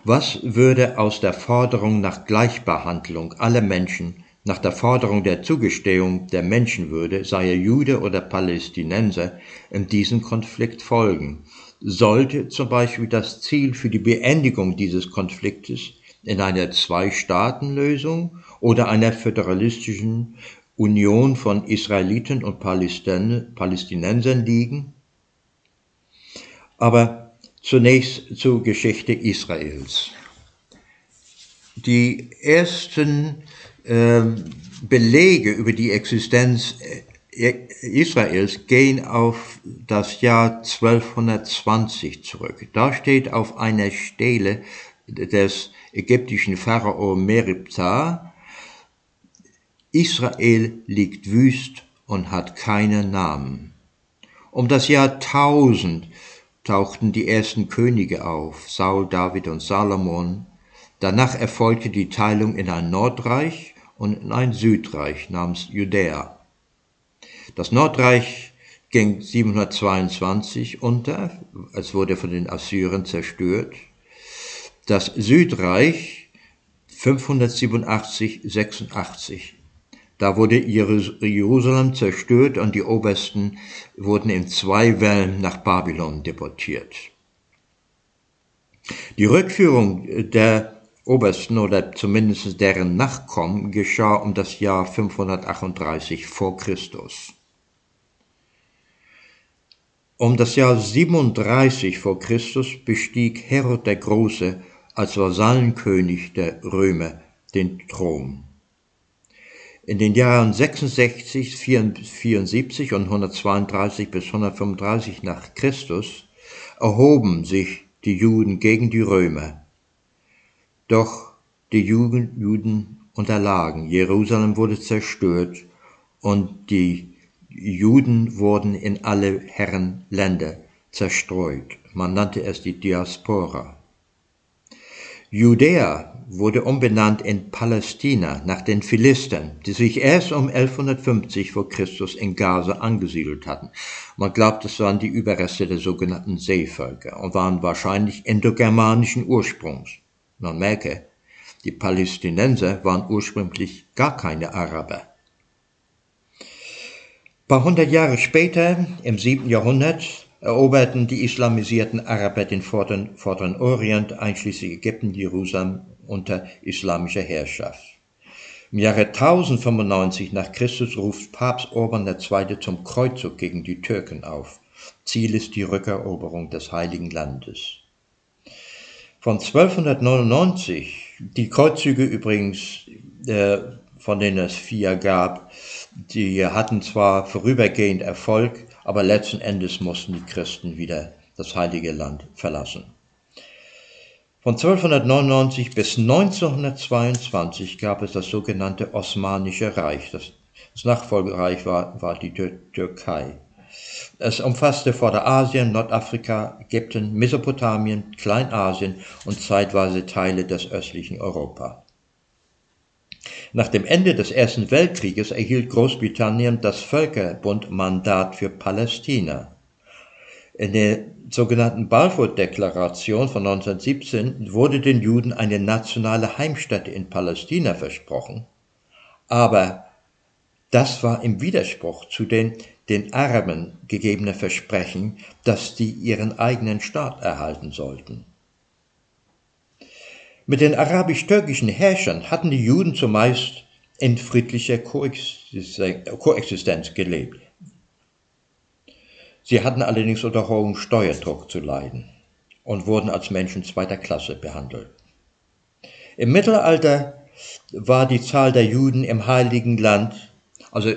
[SPEAKER 1] Was würde aus der Forderung nach Gleichbehandlung aller Menschen, nach der Forderung der Zugestehung der Menschenwürde, sei er Jude oder Palästinenser, in diesem Konflikt folgen? Sollte zum Beispiel das Ziel für die Beendigung dieses Konfliktes in einer Zwei-Staaten-Lösung oder einer föderalistischen Union von Israeliten und Palästinensern liegen? Aber zunächst zur Geschichte Israels. Die ersten äh, Belege über die Existenz Israels gehen auf das Jahr 1220 zurück. Da steht auf einer Stele des ägyptischen Pharao Meribzar, Israel liegt wüst und hat keinen Namen. Um das Jahr 1000 tauchten die ersten Könige auf, Saul, David und Salomon. Danach erfolgte die Teilung in ein Nordreich und in ein Südreich namens Judäa. Das Nordreich ging 722 unter, es wurde von den Assyrern zerstört. Das Südreich 587, 86. Da wurde Jerusalem zerstört und die Obersten wurden in zwei Wellen nach Babylon deportiert. Die Rückführung der Obersten oder zumindest deren Nachkommen geschah um das Jahr 538 vor Christus. Um das Jahr 37 vor Christus bestieg Herod der Große als Vasallenkönig der Römer den Thron. In den Jahren 66, 74 und 132 bis 135 nach Christus erhoben sich die Juden gegen die Römer. Doch die Juden unterlagen, Jerusalem wurde zerstört und die Juden wurden in alle Herrenländer zerstreut. Man nannte es die Diaspora. Judäa wurde umbenannt in Palästina nach den Philistern, die sich erst um 1150 vor Christus in Gaza angesiedelt hatten. Man glaubt, es waren die Überreste der sogenannten Seevölker und waren wahrscheinlich endogermanischen Ursprungs. Man merke, die Palästinenser waren ursprünglich gar keine Araber paar hundert Jahre später, im siebten Jahrhundert, eroberten die islamisierten Araber den vorderen, vorderen Orient, einschließlich Ägypten, Jerusalem, unter islamischer Herrschaft. Im Jahre 1095 nach Christus ruft Papst Urban II. zum Kreuzzug gegen die Türken auf. Ziel ist die Rückeroberung des Heiligen Landes. Von 1299, die Kreuzzüge übrigens, äh, von denen es vier gab, die hatten zwar vorübergehend Erfolg, aber letzten Endes mussten die Christen wieder das heilige Land verlassen. Von 1299 bis 1922 gab es das sogenannte Osmanische Reich. Das, das Nachfolgereich war, war die Tür Türkei. Es umfasste Vorderasien, Nordafrika, Ägypten, Mesopotamien, Kleinasien und zeitweise Teile des östlichen Europa. Nach dem Ende des Ersten Weltkrieges erhielt Großbritannien das Völkerbundmandat für Palästina. In der sogenannten Balfour-Deklaration von 1917 wurde den Juden eine nationale Heimstätte in Palästina versprochen, aber das war im Widerspruch zu den den Arabern gegebenen Versprechen, dass die ihren eigenen Staat erhalten sollten. Mit den arabisch-türkischen Herrschern hatten die Juden zumeist in friedlicher Koexistenz gelebt. Sie hatten allerdings unter hohem Steuerdruck zu leiden und wurden als Menschen zweiter Klasse behandelt. Im Mittelalter war die Zahl der Juden im Heiligen Land, also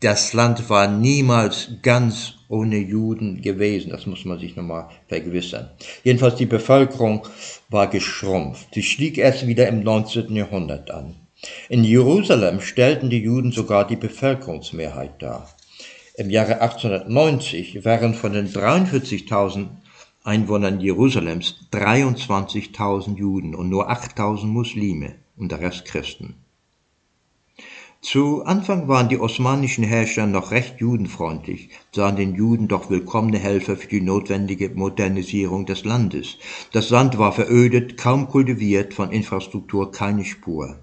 [SPEAKER 1] das Land war niemals ganz ohne Juden gewesen, das muss man sich nochmal vergewissern. Jedenfalls die Bevölkerung war geschrumpft. Sie stieg erst wieder im 19. Jahrhundert an. In Jerusalem stellten die Juden sogar die Bevölkerungsmehrheit dar. Im Jahre 1890 waren von den 43.000 Einwohnern Jerusalems 23.000 Juden und nur 8.000 Muslime und der Rest Christen. Zu Anfang waren die osmanischen Herrscher noch recht judenfreundlich, sahen den Juden doch willkommene Helfer für die notwendige Modernisierung des Landes. Das Land war verödet, kaum kultiviert, von Infrastruktur keine Spur.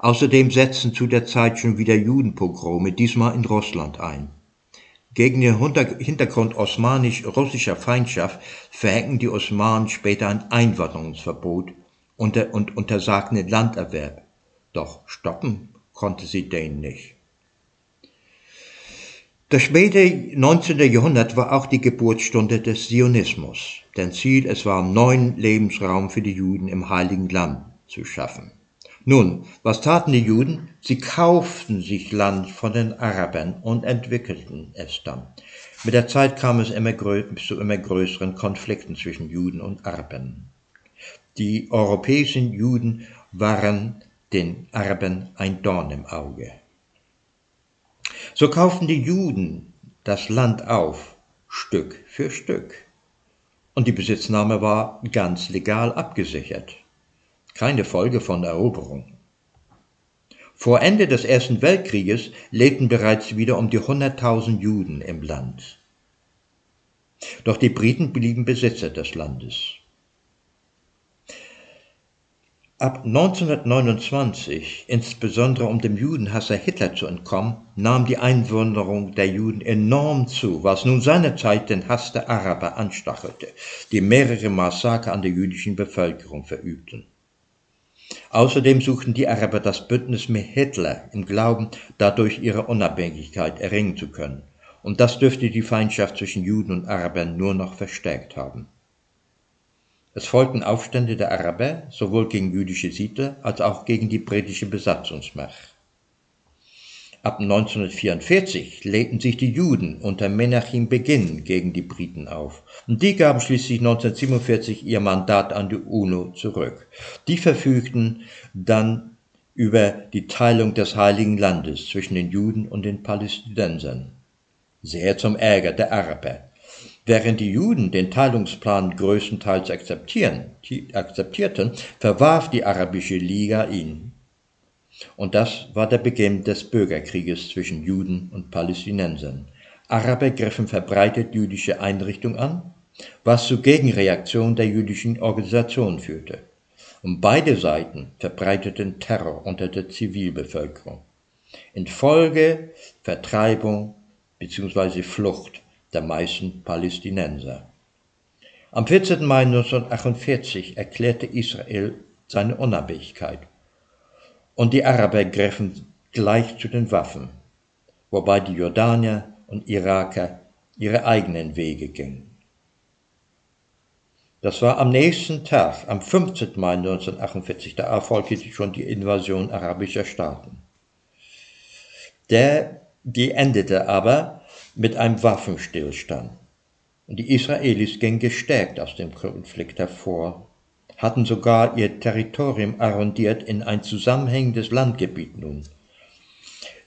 [SPEAKER 1] Außerdem setzten zu der Zeit schon wieder Judenpogrome, diesmal in Russland ein. Gegen den Hintergrund osmanisch-russischer Feindschaft verhängten die Osmanen später ein Einwanderungsverbot und, untersagten den Landerwerb. Doch stoppen konnte sie den nicht. Das späte 19. Jahrhundert war auch die Geburtsstunde des Zionismus, denn Ziel es war, neuen Lebensraum für die Juden im Heiligen Land zu schaffen. Nun, was taten die Juden? Sie kauften sich Land von den Arabern und entwickelten es dann. Mit der Zeit kam es immer zu immer größeren Konflikten zwischen Juden und Arabern. Die europäischen Juden waren den Arabern ein Dorn im Auge. So kauften die Juden das Land auf, Stück für Stück. Und die Besitznahme war ganz legal abgesichert keine Folge von Eroberung. Vor Ende des Ersten Weltkrieges lebten bereits wieder um die 100.000 Juden im Land. Doch die Briten blieben Besitzer des Landes. Ab 1929, insbesondere um dem Judenhasser Hitler zu entkommen, nahm die Einwanderung der Juden enorm zu, was nun seinerzeit den Hass der Araber anstachelte, die mehrere Massaker an der jüdischen Bevölkerung verübten. Außerdem suchten die Araber das Bündnis mit Hitler im Glauben, dadurch ihre Unabhängigkeit erringen zu können, und das dürfte die Feindschaft zwischen Juden und Arabern nur noch verstärkt haben. Es folgten Aufstände der Araber sowohl gegen jüdische Siedler als auch gegen die britische Besatzungsmacht. Ab 1944 lehnten sich die Juden unter Menachem Beginn gegen die Briten auf und die gaben schließlich 1947 ihr Mandat an die UNO zurück. Die verfügten dann über die Teilung des Heiligen Landes zwischen den Juden und den Palästinensern. Sehr zum Ärger der Araber. Während die Juden den Teilungsplan größtenteils akzeptierten, verwarf die Arabische Liga ihn. Und das war der Beginn des Bürgerkrieges zwischen Juden und Palästinensern. Araber griffen verbreitet jüdische Einrichtungen an, was zu Gegenreaktionen der jüdischen Organisation führte. Und beide Seiten verbreiteten Terror unter der Zivilbevölkerung. Infolge Vertreibung bzw. Flucht der meisten Palästinenser. Am 14. Mai 1948 erklärte Israel seine Unabhängigkeit und die Araber griffen gleich zu den Waffen, wobei die Jordanier und Iraker ihre eigenen Wege gingen. Das war am nächsten Tag, am 15. Mai 1948, da erfolgte schon die Invasion arabischer Staaten. Der, die endete aber mit einem Waffenstillstand. Die Israelis gingen gestärkt aus dem Konflikt hervor hatten sogar ihr Territorium arrondiert in ein zusammenhängendes Landgebiet nun.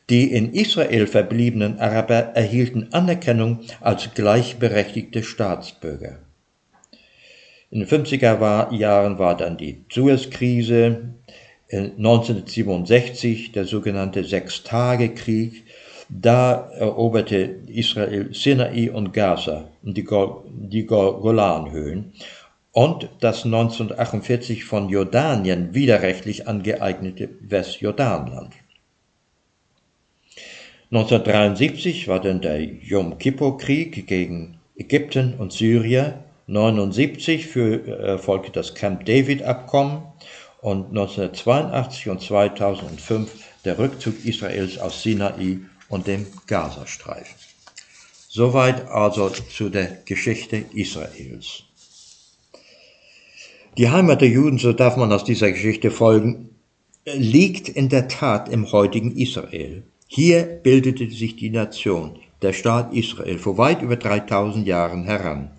[SPEAKER 1] Die in Israel verbliebenen Araber erhielten Anerkennung als gleichberechtigte Staatsbürger. In den 50er Jahren war dann die Suezkrise, 1967 der sogenannte Sechstagekrieg. Da eroberte Israel Sinai und Gaza die, die Golanhöhen und das 1948 von Jordanien widerrechtlich angeeignete Westjordanland. 1973 war dann der Yom Kippur-Krieg gegen Ägypten und Syrien. 1979 erfolgte das Camp David-Abkommen und 1982 und 2005 der Rückzug Israels aus Sinai und dem Gazastreifen. Soweit also zu der Geschichte Israels. Die Heimat der Juden, so darf man aus dieser Geschichte folgen, liegt in der Tat im heutigen Israel. Hier bildete sich die Nation, der Staat Israel, vor weit über 3000 Jahren heran.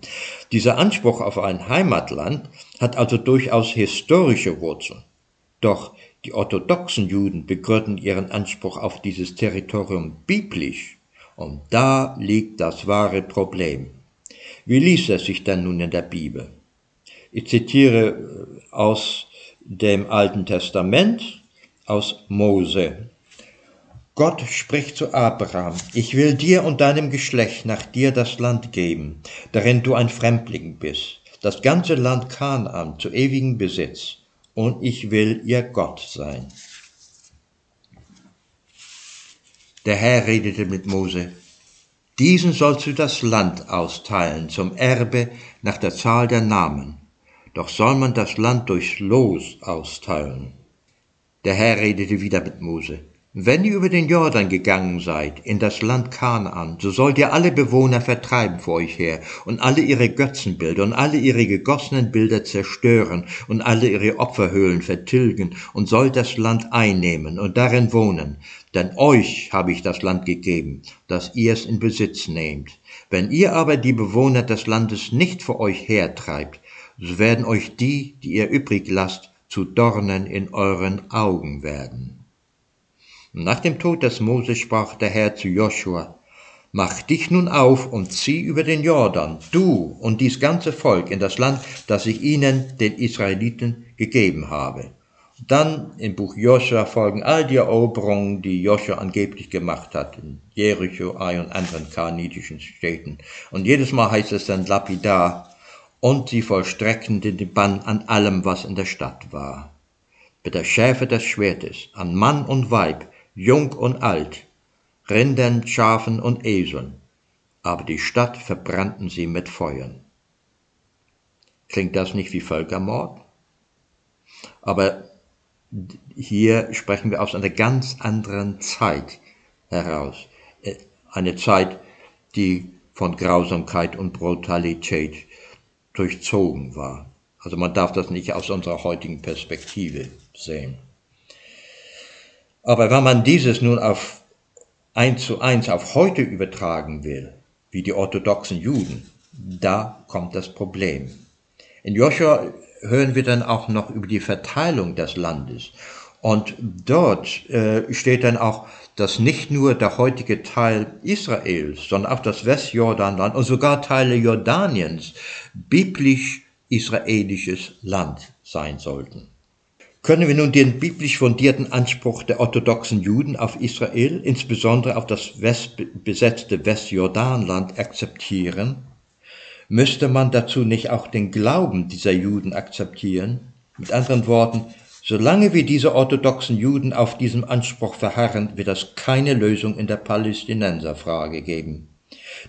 [SPEAKER 1] Dieser Anspruch auf ein Heimatland hat also durchaus historische Wurzeln. Doch die orthodoxen Juden begründen ihren Anspruch auf dieses Territorium biblisch. Und da liegt das wahre Problem. Wie liest es sich denn nun in der Bibel? Ich zitiere äh, aus dem Alten Testament, aus Mose. Gott spricht zu Abraham, ich will dir und deinem Geschlecht nach dir das Land geben, darin du ein Fremdling bist, das ganze Land Kanaan zu ewigem Besitz, und ich will ihr Gott sein. Der Herr redete mit Mose, diesen sollst du das Land austeilen zum Erbe nach der Zahl der Namen, doch soll man das Land durch Los austeilen. Der Herr redete wieder mit Mose. Wenn ihr über den Jordan gegangen seid, in das Land Kanaan, so sollt ihr alle Bewohner vertreiben vor euch her und alle ihre Götzenbilder und alle ihre gegossenen Bilder zerstören und alle ihre Opferhöhlen vertilgen und sollt das Land einnehmen und darin wohnen. Denn euch habe ich das Land gegeben, dass ihr es in Besitz nehmt. Wenn ihr aber die Bewohner des Landes nicht vor euch hertreibt, so werden euch die, die ihr übrig lasst, zu Dornen in euren Augen werden. Nach dem Tod des Moses sprach der Herr zu Joshua, Mach dich nun auf und zieh über den Jordan, du und dies ganze Volk in das Land, das ich ihnen, den Israeliten, gegeben habe. Dann im Buch Joshua folgen all die Eroberungen, die Joshua angeblich gemacht hat, in Jericho, Ai und anderen kanitischen Städten. Und jedes Mal heißt es dann lapidar, und sie vollstreckten den Bann an allem, was in der Stadt war. Mit der Schärfe des Schwertes, an Mann und Weib, jung und alt, Rindern, Schafen und Eseln, aber die Stadt verbrannten sie mit Feuern. Klingt das nicht wie Völkermord? Aber hier sprechen wir aus einer ganz anderen Zeit heraus. Äh, eine Zeit, die von Grausamkeit und Brutalität durchzogen war. Also man darf das nicht aus unserer heutigen Perspektive sehen. Aber wenn man dieses nun auf eins zu eins auf heute übertragen will, wie die orthodoxen Juden, da kommt das Problem. In Joshua hören wir dann auch noch über die Verteilung des Landes. Und dort äh, steht dann auch, dass nicht nur der heutige Teil Israels, sondern auch das Westjordanland und sogar Teile Jordaniens biblisch-israelisches Land sein sollten. Können wir nun den biblisch fundierten Anspruch der orthodoxen Juden auf Israel, insbesondere auf das west besetzte Westjordanland, akzeptieren? Müsste man dazu nicht auch den Glauben dieser Juden akzeptieren? Mit anderen Worten, Solange wir diese orthodoxen Juden auf diesem Anspruch verharren, wird es keine Lösung in der Palästinenserfrage geben.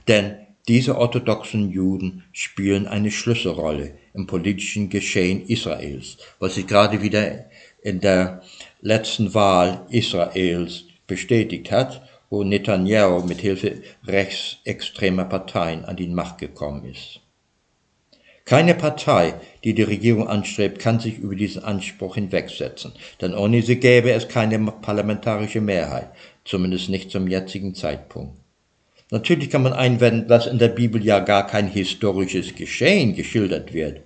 [SPEAKER 1] Denn diese orthodoxen Juden spielen eine Schlüsselrolle im politischen Geschehen Israels, was sich gerade wieder in der letzten Wahl Israels bestätigt hat, wo Netanyahu mit Hilfe rechtsextremer Parteien an die Macht gekommen ist. Keine Partei, die die Regierung anstrebt, kann sich über diesen Anspruch hinwegsetzen, denn ohne sie gäbe es keine parlamentarische Mehrheit, zumindest nicht zum jetzigen Zeitpunkt. Natürlich kann man einwenden, dass in der Bibel ja gar kein historisches Geschehen geschildert wird.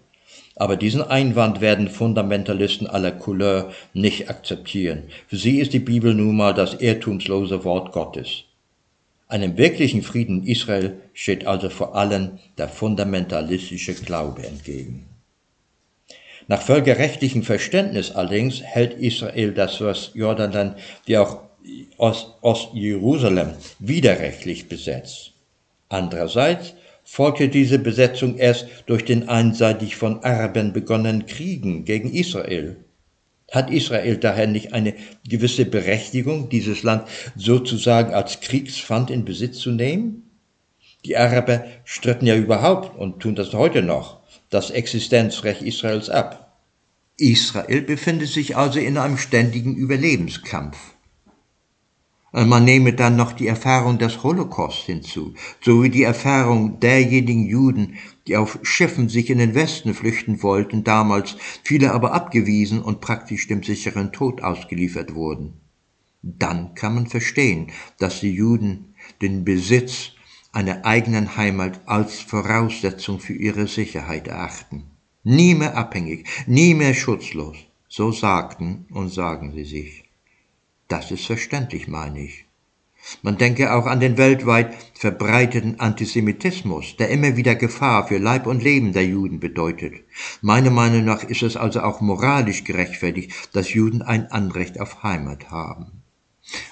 [SPEAKER 1] Aber diesen Einwand werden Fundamentalisten aller Couleur nicht akzeptieren. Für sie ist die Bibel nun mal das irrtumslose Wort Gottes. Einem wirklichen Frieden in Israel steht also vor allem der fundamentalistische Glaube entgegen. Nach völkerrechtlichem Verständnis allerdings hält Israel das Jordanland wie auch Ostjerusalem widerrechtlich besetzt. Andererseits folgte diese Besetzung erst durch den einseitig von Arabern begonnenen Kriegen gegen Israel. Hat Israel daher nicht eine gewisse Berechtigung, dieses Land sozusagen als Kriegspfand in Besitz zu nehmen? Die Araber stritten ja überhaupt und tun das heute noch, das Existenzrecht Israels ab. Israel befindet sich also in einem ständigen Überlebenskampf. Man nehme dann noch die Erfahrung des Holocaust hinzu, sowie die Erfahrung derjenigen Juden, die auf Schiffen sich in den Westen flüchten wollten, damals, viele aber abgewiesen und praktisch dem sicheren Tod ausgeliefert wurden. Dann kann man verstehen, dass die Juden den Besitz einer eigenen Heimat als Voraussetzung für ihre Sicherheit erachten. Nie mehr abhängig, nie mehr schutzlos, so sagten und sagen sie sich. Das ist verständlich, meine ich. Man denke auch an den weltweit verbreiteten Antisemitismus, der immer wieder Gefahr für Leib und Leben der Juden bedeutet. Meiner Meinung nach ist es also auch moralisch gerechtfertigt, dass Juden ein Anrecht auf Heimat haben.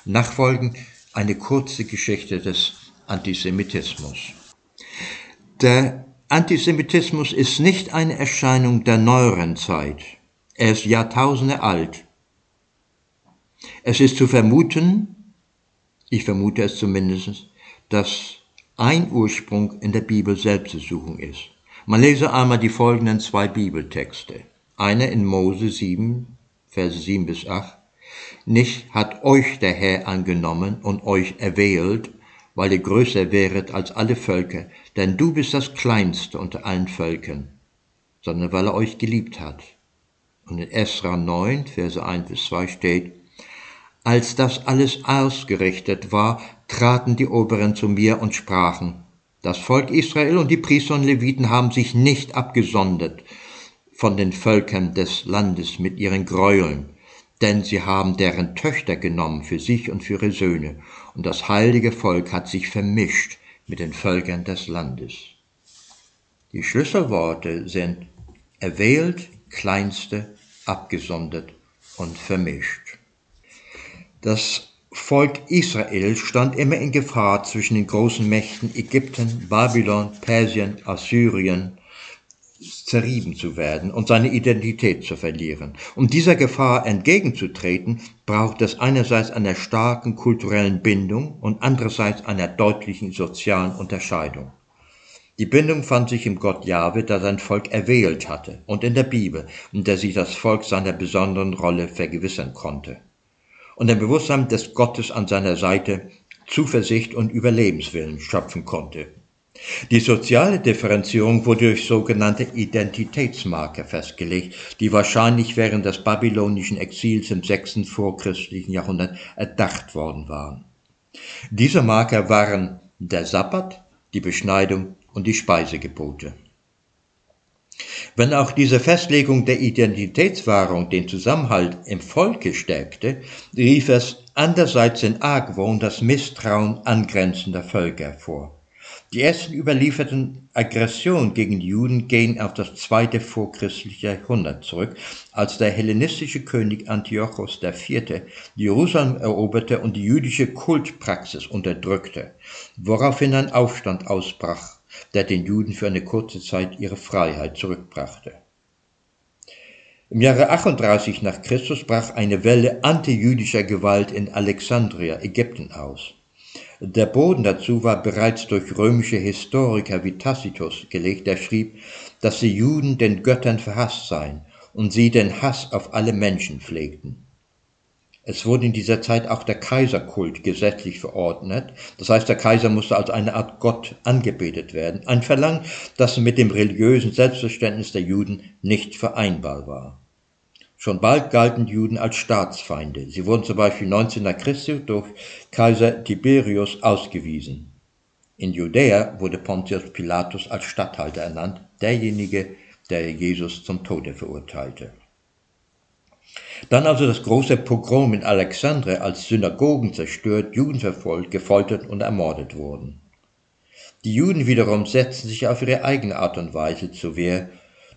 [SPEAKER 1] Nachfolgend eine kurze Geschichte des Antisemitismus. Der Antisemitismus ist nicht eine Erscheinung der neueren Zeit. Er ist Jahrtausende alt es ist zu vermuten, ich vermute es zumindest, dass ein Ursprung in der Bibel Selbstversuchung ist. Man lese einmal die folgenden zwei Bibeltexte. Einer in Mose 7, Verse 7 bis 8. Nicht hat euch der Herr angenommen und euch erwählt, weil ihr größer wäret als alle Völker, denn du bist das Kleinste unter allen Völkern, sondern weil er euch geliebt hat. Und in Esra 9, Verse 1 bis 2 steht, als das alles ausgerichtet war, traten die Oberen zu mir und sprachen, das Volk Israel und die Priester und Leviten haben sich nicht abgesondert von den Völkern des Landes mit ihren Gräueln, denn sie haben deren Töchter genommen für sich und für ihre Söhne, und das heilige Volk hat sich vermischt mit den Völkern des Landes. Die Schlüsselworte sind erwählt, kleinste, abgesondert und vermischt. Das Volk Israel stand immer in Gefahr zwischen den großen Mächten Ägypten, Babylon, Persien, Assyrien zerrieben zu werden und seine Identität zu verlieren. Um dieser Gefahr entgegenzutreten, braucht es einerseits einer starken kulturellen Bindung und andererseits einer deutlichen sozialen Unterscheidung. Die Bindung fand sich im Gott Jahwe, der sein Volk erwählt hatte, und in der Bibel, in der sich das Volk seiner besonderen Rolle vergewissern konnte und dem Bewusstsein des Gottes an seiner Seite Zuversicht und Überlebenswillen schöpfen konnte. Die soziale Differenzierung wurde durch sogenannte Identitätsmarker festgelegt, die wahrscheinlich während des babylonischen Exils im 6. vorchristlichen Jahrhundert erdacht worden waren. Diese Marker waren der Sabbat, die Beschneidung und die Speisegebote. Wenn auch diese Festlegung der Identitätswahrung den Zusammenhalt im Volke stärkte, rief es andererseits den Argwohn, das Misstrauen angrenzender Völker hervor. Die ersten überlieferten Aggressionen gegen die Juden gehen auf das zweite vorchristliche Jahrhundert zurück, als der hellenistische König Antiochos IV. Jerusalem eroberte und die jüdische Kultpraxis unterdrückte, woraufhin ein Aufstand ausbrach der den Juden für eine kurze Zeit ihre Freiheit zurückbrachte. Im Jahre 38 nach Christus brach eine Welle antijüdischer Gewalt in Alexandria, Ägypten aus. Der Boden dazu war bereits durch römische Historiker wie Tacitus gelegt, der schrieb, dass die Juden den Göttern verhasst seien und sie den Hass auf alle Menschen pflegten. Es wurde in dieser Zeit auch der Kaiserkult gesetzlich verordnet. Das heißt, der Kaiser musste als eine Art Gott angebetet werden. Ein Verlangen, das mit dem religiösen Selbstverständnis der Juden nicht vereinbar war. Schon bald galten Juden als Staatsfeinde. Sie wurden zum Beispiel 19 nach Christus durch Kaiser Tiberius ausgewiesen. In Judäa wurde Pontius Pilatus als Statthalter ernannt, derjenige, der Jesus zum Tode verurteilte. Dann also das große Pogrom in Alexandria, als Synagogen zerstört, Juden verfolgt, gefoltert und ermordet wurden. Die Juden wiederum setzten sich auf ihre eigene Art und Weise zur Wehr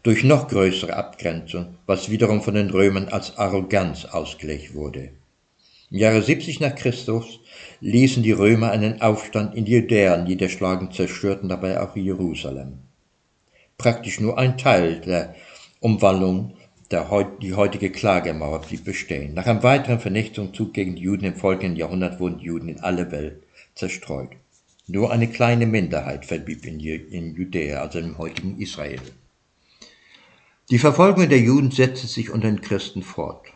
[SPEAKER 1] durch noch größere Abgrenzung, was wiederum von den Römern als Arroganz ausgelegt wurde. Im Jahre 70 nach Christus ließen die Römer einen Aufstand in Judäa niederschlagen, zerstörten dabei auch Jerusalem. Praktisch nur ein Teil der Umwandlung der, die heutige Klagemauer blieb bestehen. Nach einem weiteren Vernichtungszug gegen die Juden im folgenden Jahrhundert wurden Juden in alle Welt zerstreut. Nur eine kleine Minderheit verblieb in, in Judäa, also im heutigen Israel. Die Verfolgung der Juden setzte sich unter den Christen fort.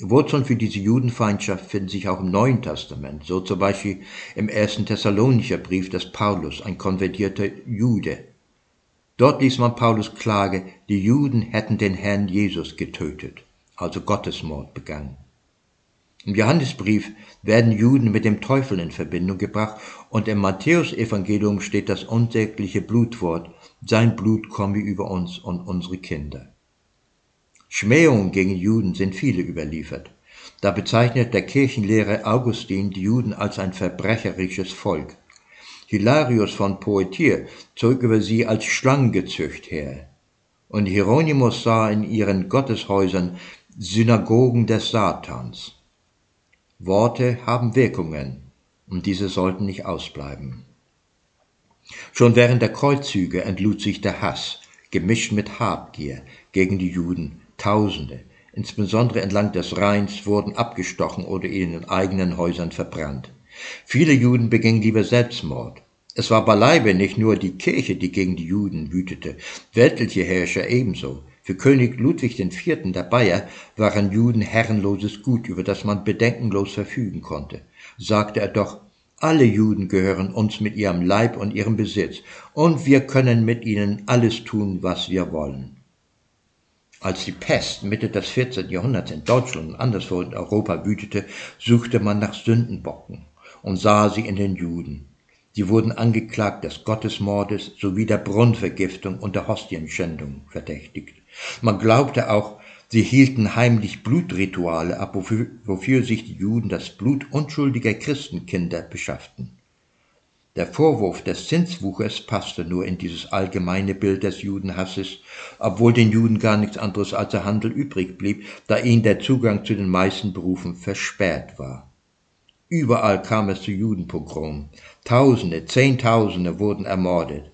[SPEAKER 1] Wurzeln für diese Judenfeindschaft finden sich auch im Neuen Testament, so zum Beispiel im ersten Thessalonicher Brief des Paulus, ein konvertierter Jude, Dort ließ man Paulus klage, die Juden hätten den Herrn Jesus getötet, also Gottesmord begangen. Im Johannesbrief werden Juden mit dem Teufel in Verbindung gebracht und im Matthäusevangelium steht das unsägliche Blutwort, sein Blut komme über uns und unsere Kinder. Schmähungen gegen Juden sind viele überliefert. Da bezeichnet der Kirchenlehrer Augustin die Juden als ein verbrecherisches Volk. Hilarius von Poitiers zog über sie als Schlangengezücht her, und Hieronymus sah in ihren Gotteshäusern Synagogen des Satans. Worte haben Wirkungen, und diese sollten nicht ausbleiben. Schon während der Kreuzzüge entlud sich der Hass, gemischt mit Habgier, gegen die Juden. Tausende, insbesondere entlang des Rheins, wurden abgestochen oder in ihren eigenen Häusern verbrannt. Viele Juden begingen lieber Selbstmord. Es war beileibe nicht nur die Kirche, die gegen die Juden wütete, weltliche Herrscher ebenso. Für König Ludwig IV. der Bayer waren Juden herrenloses Gut, über das man bedenkenlos verfügen konnte. Sagte er doch, alle Juden gehören uns mit ihrem Leib und ihrem Besitz, und wir können mit ihnen alles tun, was wir wollen. Als die Pest Mitte des 14. Jahrhunderts in Deutschland und anderswo in Europa wütete, suchte man nach Sündenbocken und sah sie in den Juden. Sie wurden angeklagt des Gottesmordes sowie der Brunnenvergiftung und der Hostienschändung verdächtigt. Man glaubte auch, sie hielten heimlich Blutrituale ab, wofür, wofür sich die Juden das Blut unschuldiger Christenkinder beschafften. Der Vorwurf des Zinswuchers passte nur in dieses allgemeine Bild des Judenhasses, obwohl den Juden gar nichts anderes als der Handel übrig blieb, da ihnen der Zugang zu den meisten Berufen versperrt war. Überall kam es zu Judenpogromen. Tausende, Zehntausende wurden ermordet.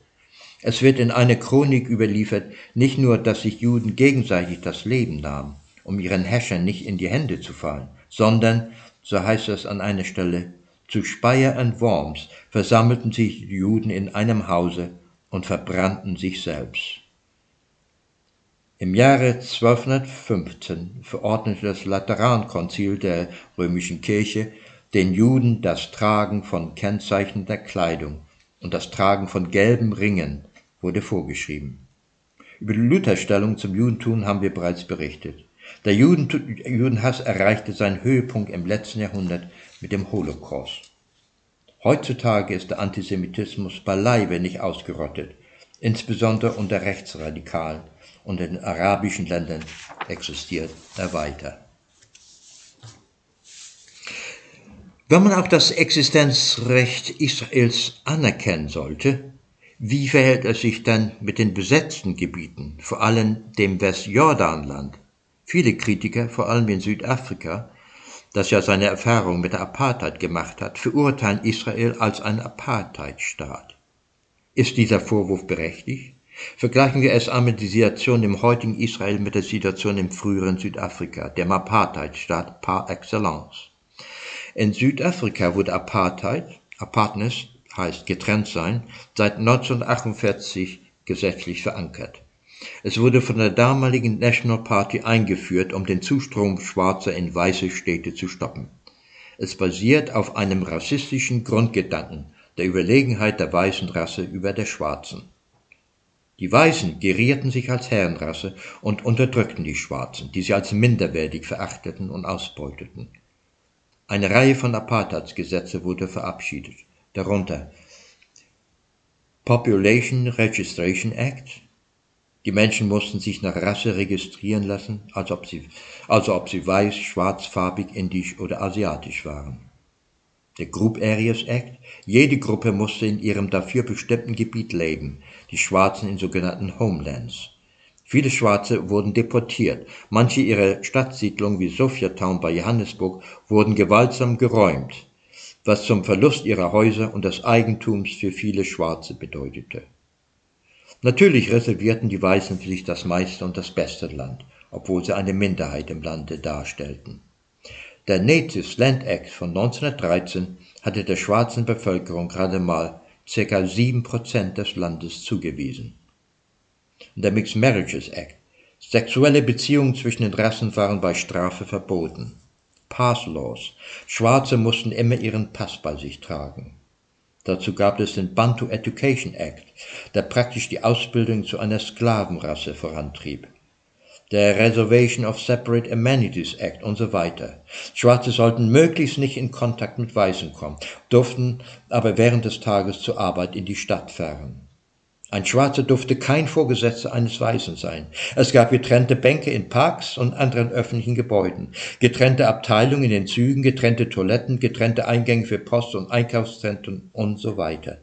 [SPEAKER 1] Es wird in einer Chronik überliefert, nicht nur, dass sich Juden gegenseitig das Leben nahmen, um ihren Herrschern nicht in die Hände zu fallen, sondern, so heißt es an einer Stelle, zu Speyer und Worms versammelten sich die Juden in einem Hause und verbrannten sich selbst. Im Jahre 1215 verordnete das Laterankonzil der römischen Kirche den Juden das Tragen von kennzeichnender Kleidung und das Tragen von gelben Ringen wurde vorgeschrieben. Über die Lutherstellung zum Judentum haben wir bereits berichtet. Der Judenhass erreichte seinen Höhepunkt im letzten Jahrhundert mit dem Holocaust. Heutzutage ist der Antisemitismus beileibe nicht ausgerottet, insbesondere unter Rechtsradikalen und in arabischen Ländern existiert er weiter. Wenn man auch das Existenzrecht Israels anerkennen sollte, wie verhält es sich dann mit den besetzten Gebieten, vor allem dem Westjordanland? Viele Kritiker, vor allem in Südafrika, das ja seine Erfahrung mit der Apartheid gemacht hat, verurteilen Israel als einen Apartheidstaat. Ist dieser Vorwurf berechtigt? Vergleichen wir es einmal die Situation im heutigen Israel mit der Situation im früheren Südafrika, dem Apartheidstaat par excellence. In Südafrika wurde Apartheid, Apartness heißt getrennt sein, seit 1948 gesetzlich verankert. Es wurde von der damaligen National Party eingeführt, um den Zustrom Schwarzer in weiße Städte zu stoppen. Es basiert auf einem rassistischen Grundgedanken der Überlegenheit der weißen Rasse über der schwarzen. Die Weißen gerierten sich als Herrenrasse und unterdrückten die Schwarzen, die sie als minderwertig verachteten und ausbeuteten. Eine Reihe von Apartheidsgesetze wurde verabschiedet, darunter Population Registration Act, Die Menschen mussten sich nach Rasse registrieren lassen, als ob sie, also ob sie weiß, schwarzfarbig, indisch oder asiatisch waren. Der Group Areas Act, jede Gruppe musste in ihrem dafür bestimmten Gebiet leben, die Schwarzen in sogenannten Homelands. Viele Schwarze wurden deportiert, manche ihrer Stadtsiedlungen wie Sophiatown bei Johannesburg wurden gewaltsam geräumt, was zum Verlust ihrer Häuser und des Eigentums für viele Schwarze bedeutete. Natürlich reservierten die Weißen sich das meiste und das beste Land, obwohl sie eine Minderheit im Lande darstellten. Der Natives Land Act von 1913 hatte der schwarzen Bevölkerung gerade mal ca. 7% des Landes zugewiesen. Der Mixed Marriages Act. Sexuelle Beziehungen zwischen den Rassen waren bei Strafe verboten. Pass Laws. Schwarze mussten immer ihren Pass bei sich tragen. Dazu gab es den Bantu Education Act, der praktisch die Ausbildung zu einer Sklavenrasse vorantrieb. Der Reservation of Separate Amenities Act und so weiter. Schwarze sollten möglichst nicht in Kontakt mit Weißen kommen, durften aber während des Tages zur Arbeit in die Stadt fahren. Ein Schwarzer durfte kein Vorgesetzter eines Weißen sein. Es gab getrennte Bänke in Parks und anderen öffentlichen Gebäuden, getrennte Abteilungen in den Zügen, getrennte Toiletten, getrennte Eingänge für Post- und Einkaufszentren und so weiter.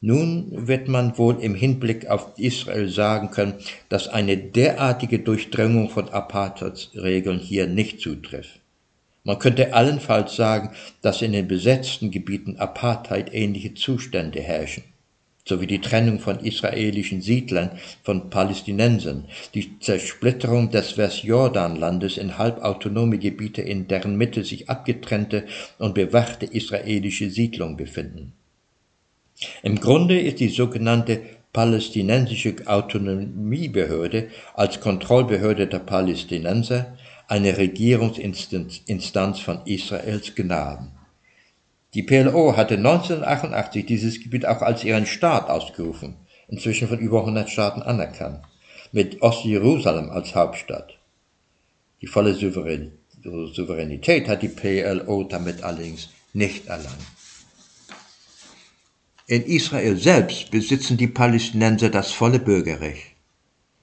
[SPEAKER 1] Nun wird man wohl im Hinblick auf Israel sagen können, dass eine derartige Durchdringung von Apartheidsregeln hier nicht zutrifft. Man könnte allenfalls sagen, dass in den besetzten Gebieten Apartheid-ähnliche Zustände herrschen sowie die Trennung von israelischen Siedlern von Palästinensern, die Zersplitterung des Westjordanlandes in halbautonome Gebiete, in deren Mitte sich abgetrennte und bewachte israelische Siedlungen befinden. Im Grunde ist die sogenannte palästinensische Autonomiebehörde als Kontrollbehörde der Palästinenser eine Regierungsinstanz von Israels Gnaden. Die PLO hatte 1988 dieses Gebiet auch als ihren Staat ausgerufen, inzwischen von über 100 Staaten anerkannt, mit Ostjerusalem als Hauptstadt. Die volle Souveränität hat die PLO damit allerdings nicht erlangt. In Israel selbst besitzen die Palästinenser das volle Bürgerrecht,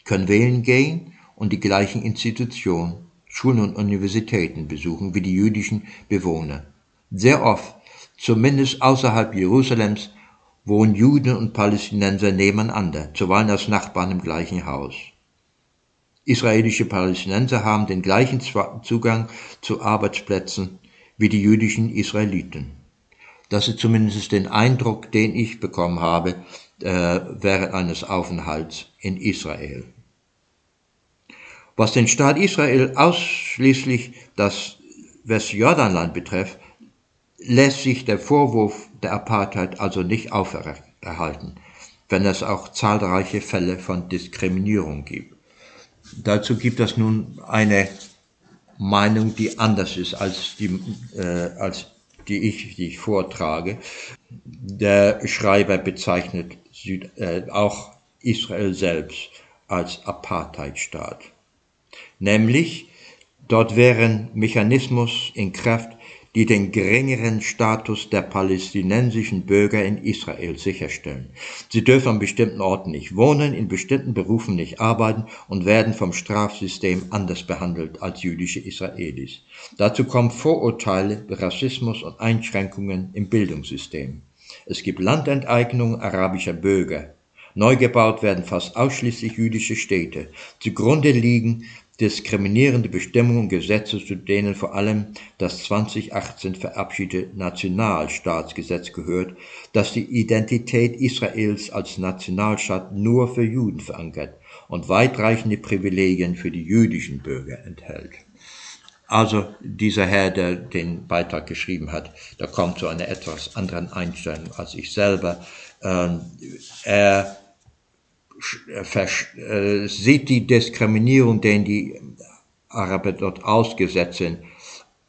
[SPEAKER 1] können wählen gehen und die gleichen Institutionen, Schulen und Universitäten besuchen wie die jüdischen Bewohner. Sehr oft Zumindest außerhalb Jerusalems wohnen Juden und Palästinenser nebeneinander, zuweilen als Nachbarn im gleichen Haus. Israelische Palästinenser haben den gleichen Zugang zu Arbeitsplätzen wie die jüdischen Israeliten. Das ist zumindest den Eindruck, den ich bekommen habe äh, während eines Aufenthalts in Israel. Was den Staat Israel ausschließlich das Westjordanland betrifft, lässt sich der Vorwurf der Apartheid also nicht aufrechterhalten, wenn es auch zahlreiche Fälle von Diskriminierung gibt. Dazu gibt es nun eine Meinung, die anders ist als die, äh, als die ich, die ich vortrage. Der Schreiber bezeichnet Süd, äh, auch Israel selbst als Apartheidstaat. Nämlich, dort wären Mechanismus in Kraft, die den geringeren Status der palästinensischen Bürger in Israel sicherstellen. Sie dürfen an bestimmten Orten nicht wohnen, in bestimmten Berufen nicht arbeiten und werden vom Strafsystem anders behandelt als jüdische Israelis. Dazu kommen Vorurteile, Rassismus und Einschränkungen im Bildungssystem. Es gibt Landenteignung arabischer Bürger. Neu gebaut werden fast ausschließlich jüdische Städte. Zugrunde liegen diskriminierende Bestimmungen und Gesetze, zu denen vor allem das 2018 verabschiedete Nationalstaatsgesetz gehört, das die Identität Israels als Nationalstaat nur für Juden verankert und weitreichende Privilegien für die jüdischen Bürger enthält. Also dieser Herr, der den Beitrag geschrieben hat, der kommt zu einer etwas anderen Einstellung als ich selber. Ähm, er äh, sieht die Diskriminierung, denen die Araber dort ausgesetzt sind,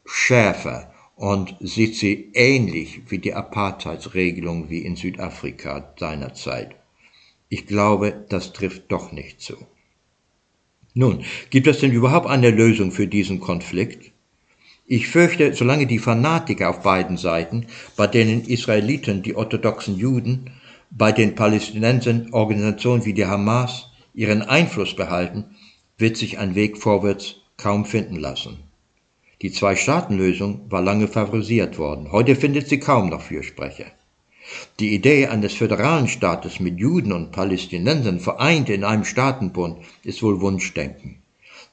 [SPEAKER 1] schärfer und sieht sie ähnlich wie die Apartheidsregelung wie in Südafrika seinerzeit. Ich glaube, das trifft doch nicht zu. Nun, gibt es denn überhaupt eine Lösung für diesen Konflikt? Ich fürchte, solange die Fanatiker auf beiden Seiten, bei denen Israeliten die orthodoxen Juden bei den Palästinensern Organisationen wie die Hamas, ihren Einfluss behalten, wird sich ein Weg vorwärts kaum finden lassen. Die Zwei-Staaten-Lösung war lange favorisiert worden. Heute findet sie kaum noch Fürsprecher. Die Idee eines föderalen Staates mit Juden und Palästinensern vereint in einem Staatenbund ist wohl Wunschdenken.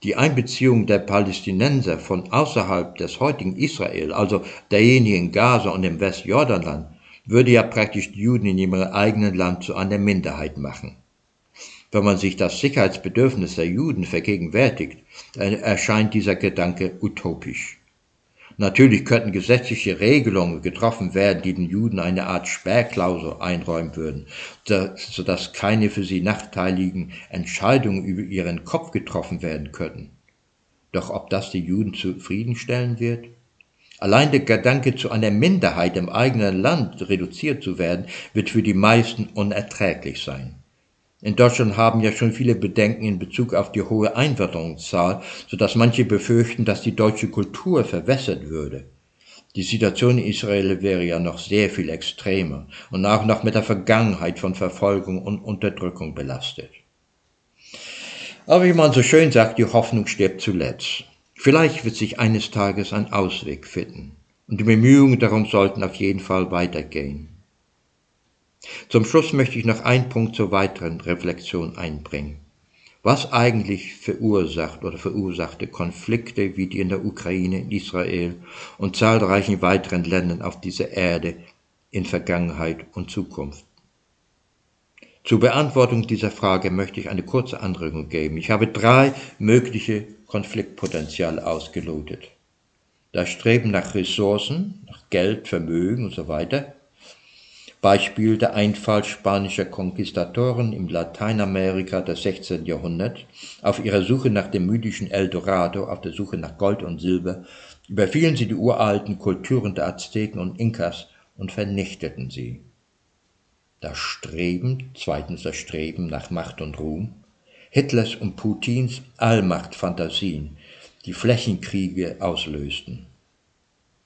[SPEAKER 1] Die Einbeziehung der Palästinenser von außerhalb des heutigen Israel, also derjenigen in Gaza und im Westjordanland, würde ja praktisch die Juden in ihrem eigenen Land zu einer Minderheit machen. Wenn man sich das Sicherheitsbedürfnis der Juden vergegenwärtigt, erscheint dieser Gedanke utopisch. Natürlich könnten gesetzliche Regelungen getroffen werden, die den Juden eine Art Sperrklausel einräumen würden, sodass keine für sie nachteiligen Entscheidungen über ihren Kopf getroffen werden könnten. Doch ob das die Juden zufriedenstellen wird? Allein der Gedanke, zu einer Minderheit im eigenen Land reduziert zu werden, wird für die meisten unerträglich sein. In Deutschland haben ja schon viele Bedenken in Bezug auf die hohe Einwanderungszahl, so dass manche befürchten, dass die deutsche Kultur verwässert würde. Die Situation in Israel wäre ja noch sehr viel extremer und auch noch mit der Vergangenheit von Verfolgung und Unterdrückung belastet. Aber wie man so schön sagt, die Hoffnung stirbt zuletzt. Vielleicht wird sich eines Tages ein Ausweg finden und die Bemühungen darum sollten auf jeden Fall weitergehen. Zum Schluss möchte ich noch einen Punkt zur weiteren Reflexion einbringen. Was eigentlich verursacht oder verursachte Konflikte wie die in der Ukraine, in Israel und zahlreichen weiteren Ländern auf dieser Erde in Vergangenheit und Zukunft? Zur Beantwortung dieser Frage möchte ich eine kurze Anregung geben. Ich habe drei mögliche Konfliktpotenziale ausgelotet. Das Streben nach Ressourcen, nach Geld, Vermögen und so weiter, Beispiel der Einfall spanischer Konquistadoren im Lateinamerika des 16. Jahrhunderts. Auf ihrer Suche nach dem mythischen Eldorado, auf der Suche nach Gold und Silber, überfielen sie die uralten Kulturen der Azteken und Inkas und vernichteten sie. Das Streben, zweitens das Streben nach Macht und Ruhm, Hitlers und Putins Allmachtfantasien, die Flächenkriege auslösten.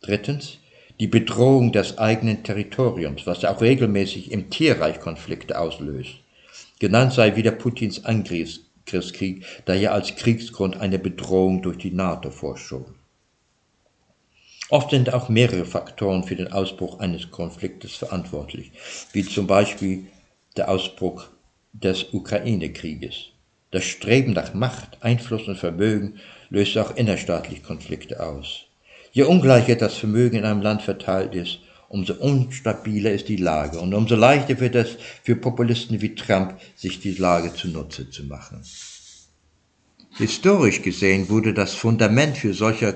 [SPEAKER 1] Drittens die Bedrohung des eigenen Territoriums, was auch regelmäßig im Tierreich Konflikte auslöst. Genannt sei wieder Putins Angriffskrieg, da er als Kriegsgrund eine Bedrohung durch die NATO vorschob. Oft sind auch mehrere Faktoren für den Ausbruch eines Konfliktes verantwortlich, wie zum Beispiel der Ausbruch des Ukraine-Krieges. Das Streben nach Macht, Einfluss und Vermögen löst auch innerstaatlich Konflikte aus. Je ungleicher das Vermögen in einem Land verteilt ist, umso unstabiler ist die Lage und umso leichter wird es für Populisten wie Trump, sich die Lage zunutze zu machen. Historisch gesehen wurde das Fundament für solche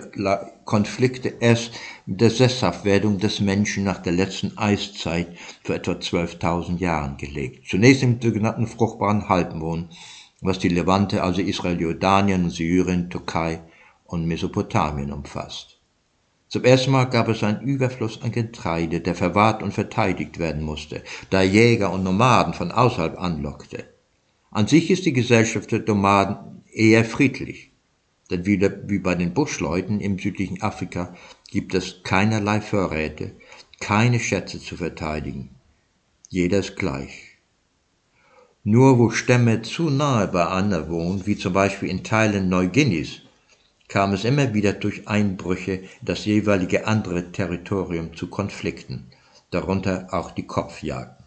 [SPEAKER 1] Konflikte erst mit der Sesshaftwerdung des Menschen nach der letzten Eiszeit vor etwa 12.000 Jahren gelegt. Zunächst im sogenannten fruchtbaren Halbmond, was die Levante, also Israel, Jordanien, Syrien, Türkei und Mesopotamien umfasst. Zum ersten Mal gab es einen Überfluss an Getreide, der verwahrt und verteidigt werden musste, da Jäger und Nomaden von außerhalb anlockte. An sich ist die Gesellschaft der Nomaden eher friedlich, denn wie bei den Buschleuten im südlichen Afrika gibt es keinerlei Vorräte, keine Schätze zu verteidigen. Jeder ist gleich. Nur wo Stämme zu nahe beieinander wohnen, wie zum Beispiel in Teilen Neuguineas, kam es immer wieder durch Einbrüche in das jeweilige andere Territorium zu Konflikten, darunter auch die Kopfjagden.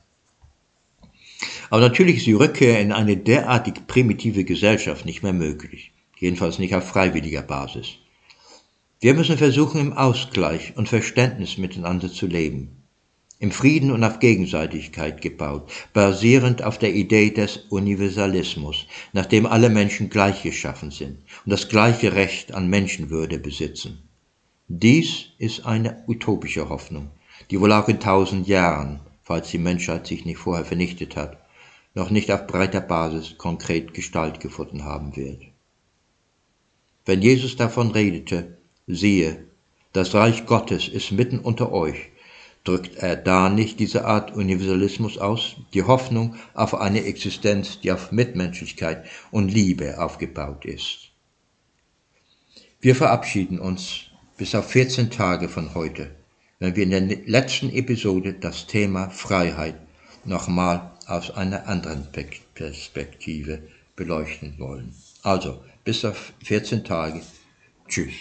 [SPEAKER 1] Aber natürlich ist die Rückkehr in eine derartig primitive Gesellschaft nicht mehr möglich, jedenfalls nicht auf freiwilliger Basis. Wir müssen versuchen, im Ausgleich und Verständnis miteinander zu leben im Frieden und auf Gegenseitigkeit gebaut, basierend auf der Idee des Universalismus, nach dem alle Menschen gleich geschaffen sind und das gleiche Recht an Menschenwürde besitzen. Dies ist eine utopische Hoffnung, die wohl auch in tausend Jahren, falls die Menschheit sich nicht vorher vernichtet hat, noch nicht auf breiter Basis konkret Gestalt gefunden haben wird. Wenn Jesus davon redete, siehe, das Reich Gottes ist mitten unter euch, Drückt er da nicht diese Art Universalismus aus, die Hoffnung auf eine Existenz, die auf Mitmenschlichkeit und Liebe aufgebaut ist? Wir verabschieden uns bis auf 14 Tage von heute, wenn wir in der letzten Episode das Thema Freiheit nochmal aus einer anderen Perspektive beleuchten wollen. Also, bis auf 14 Tage. Tschüss.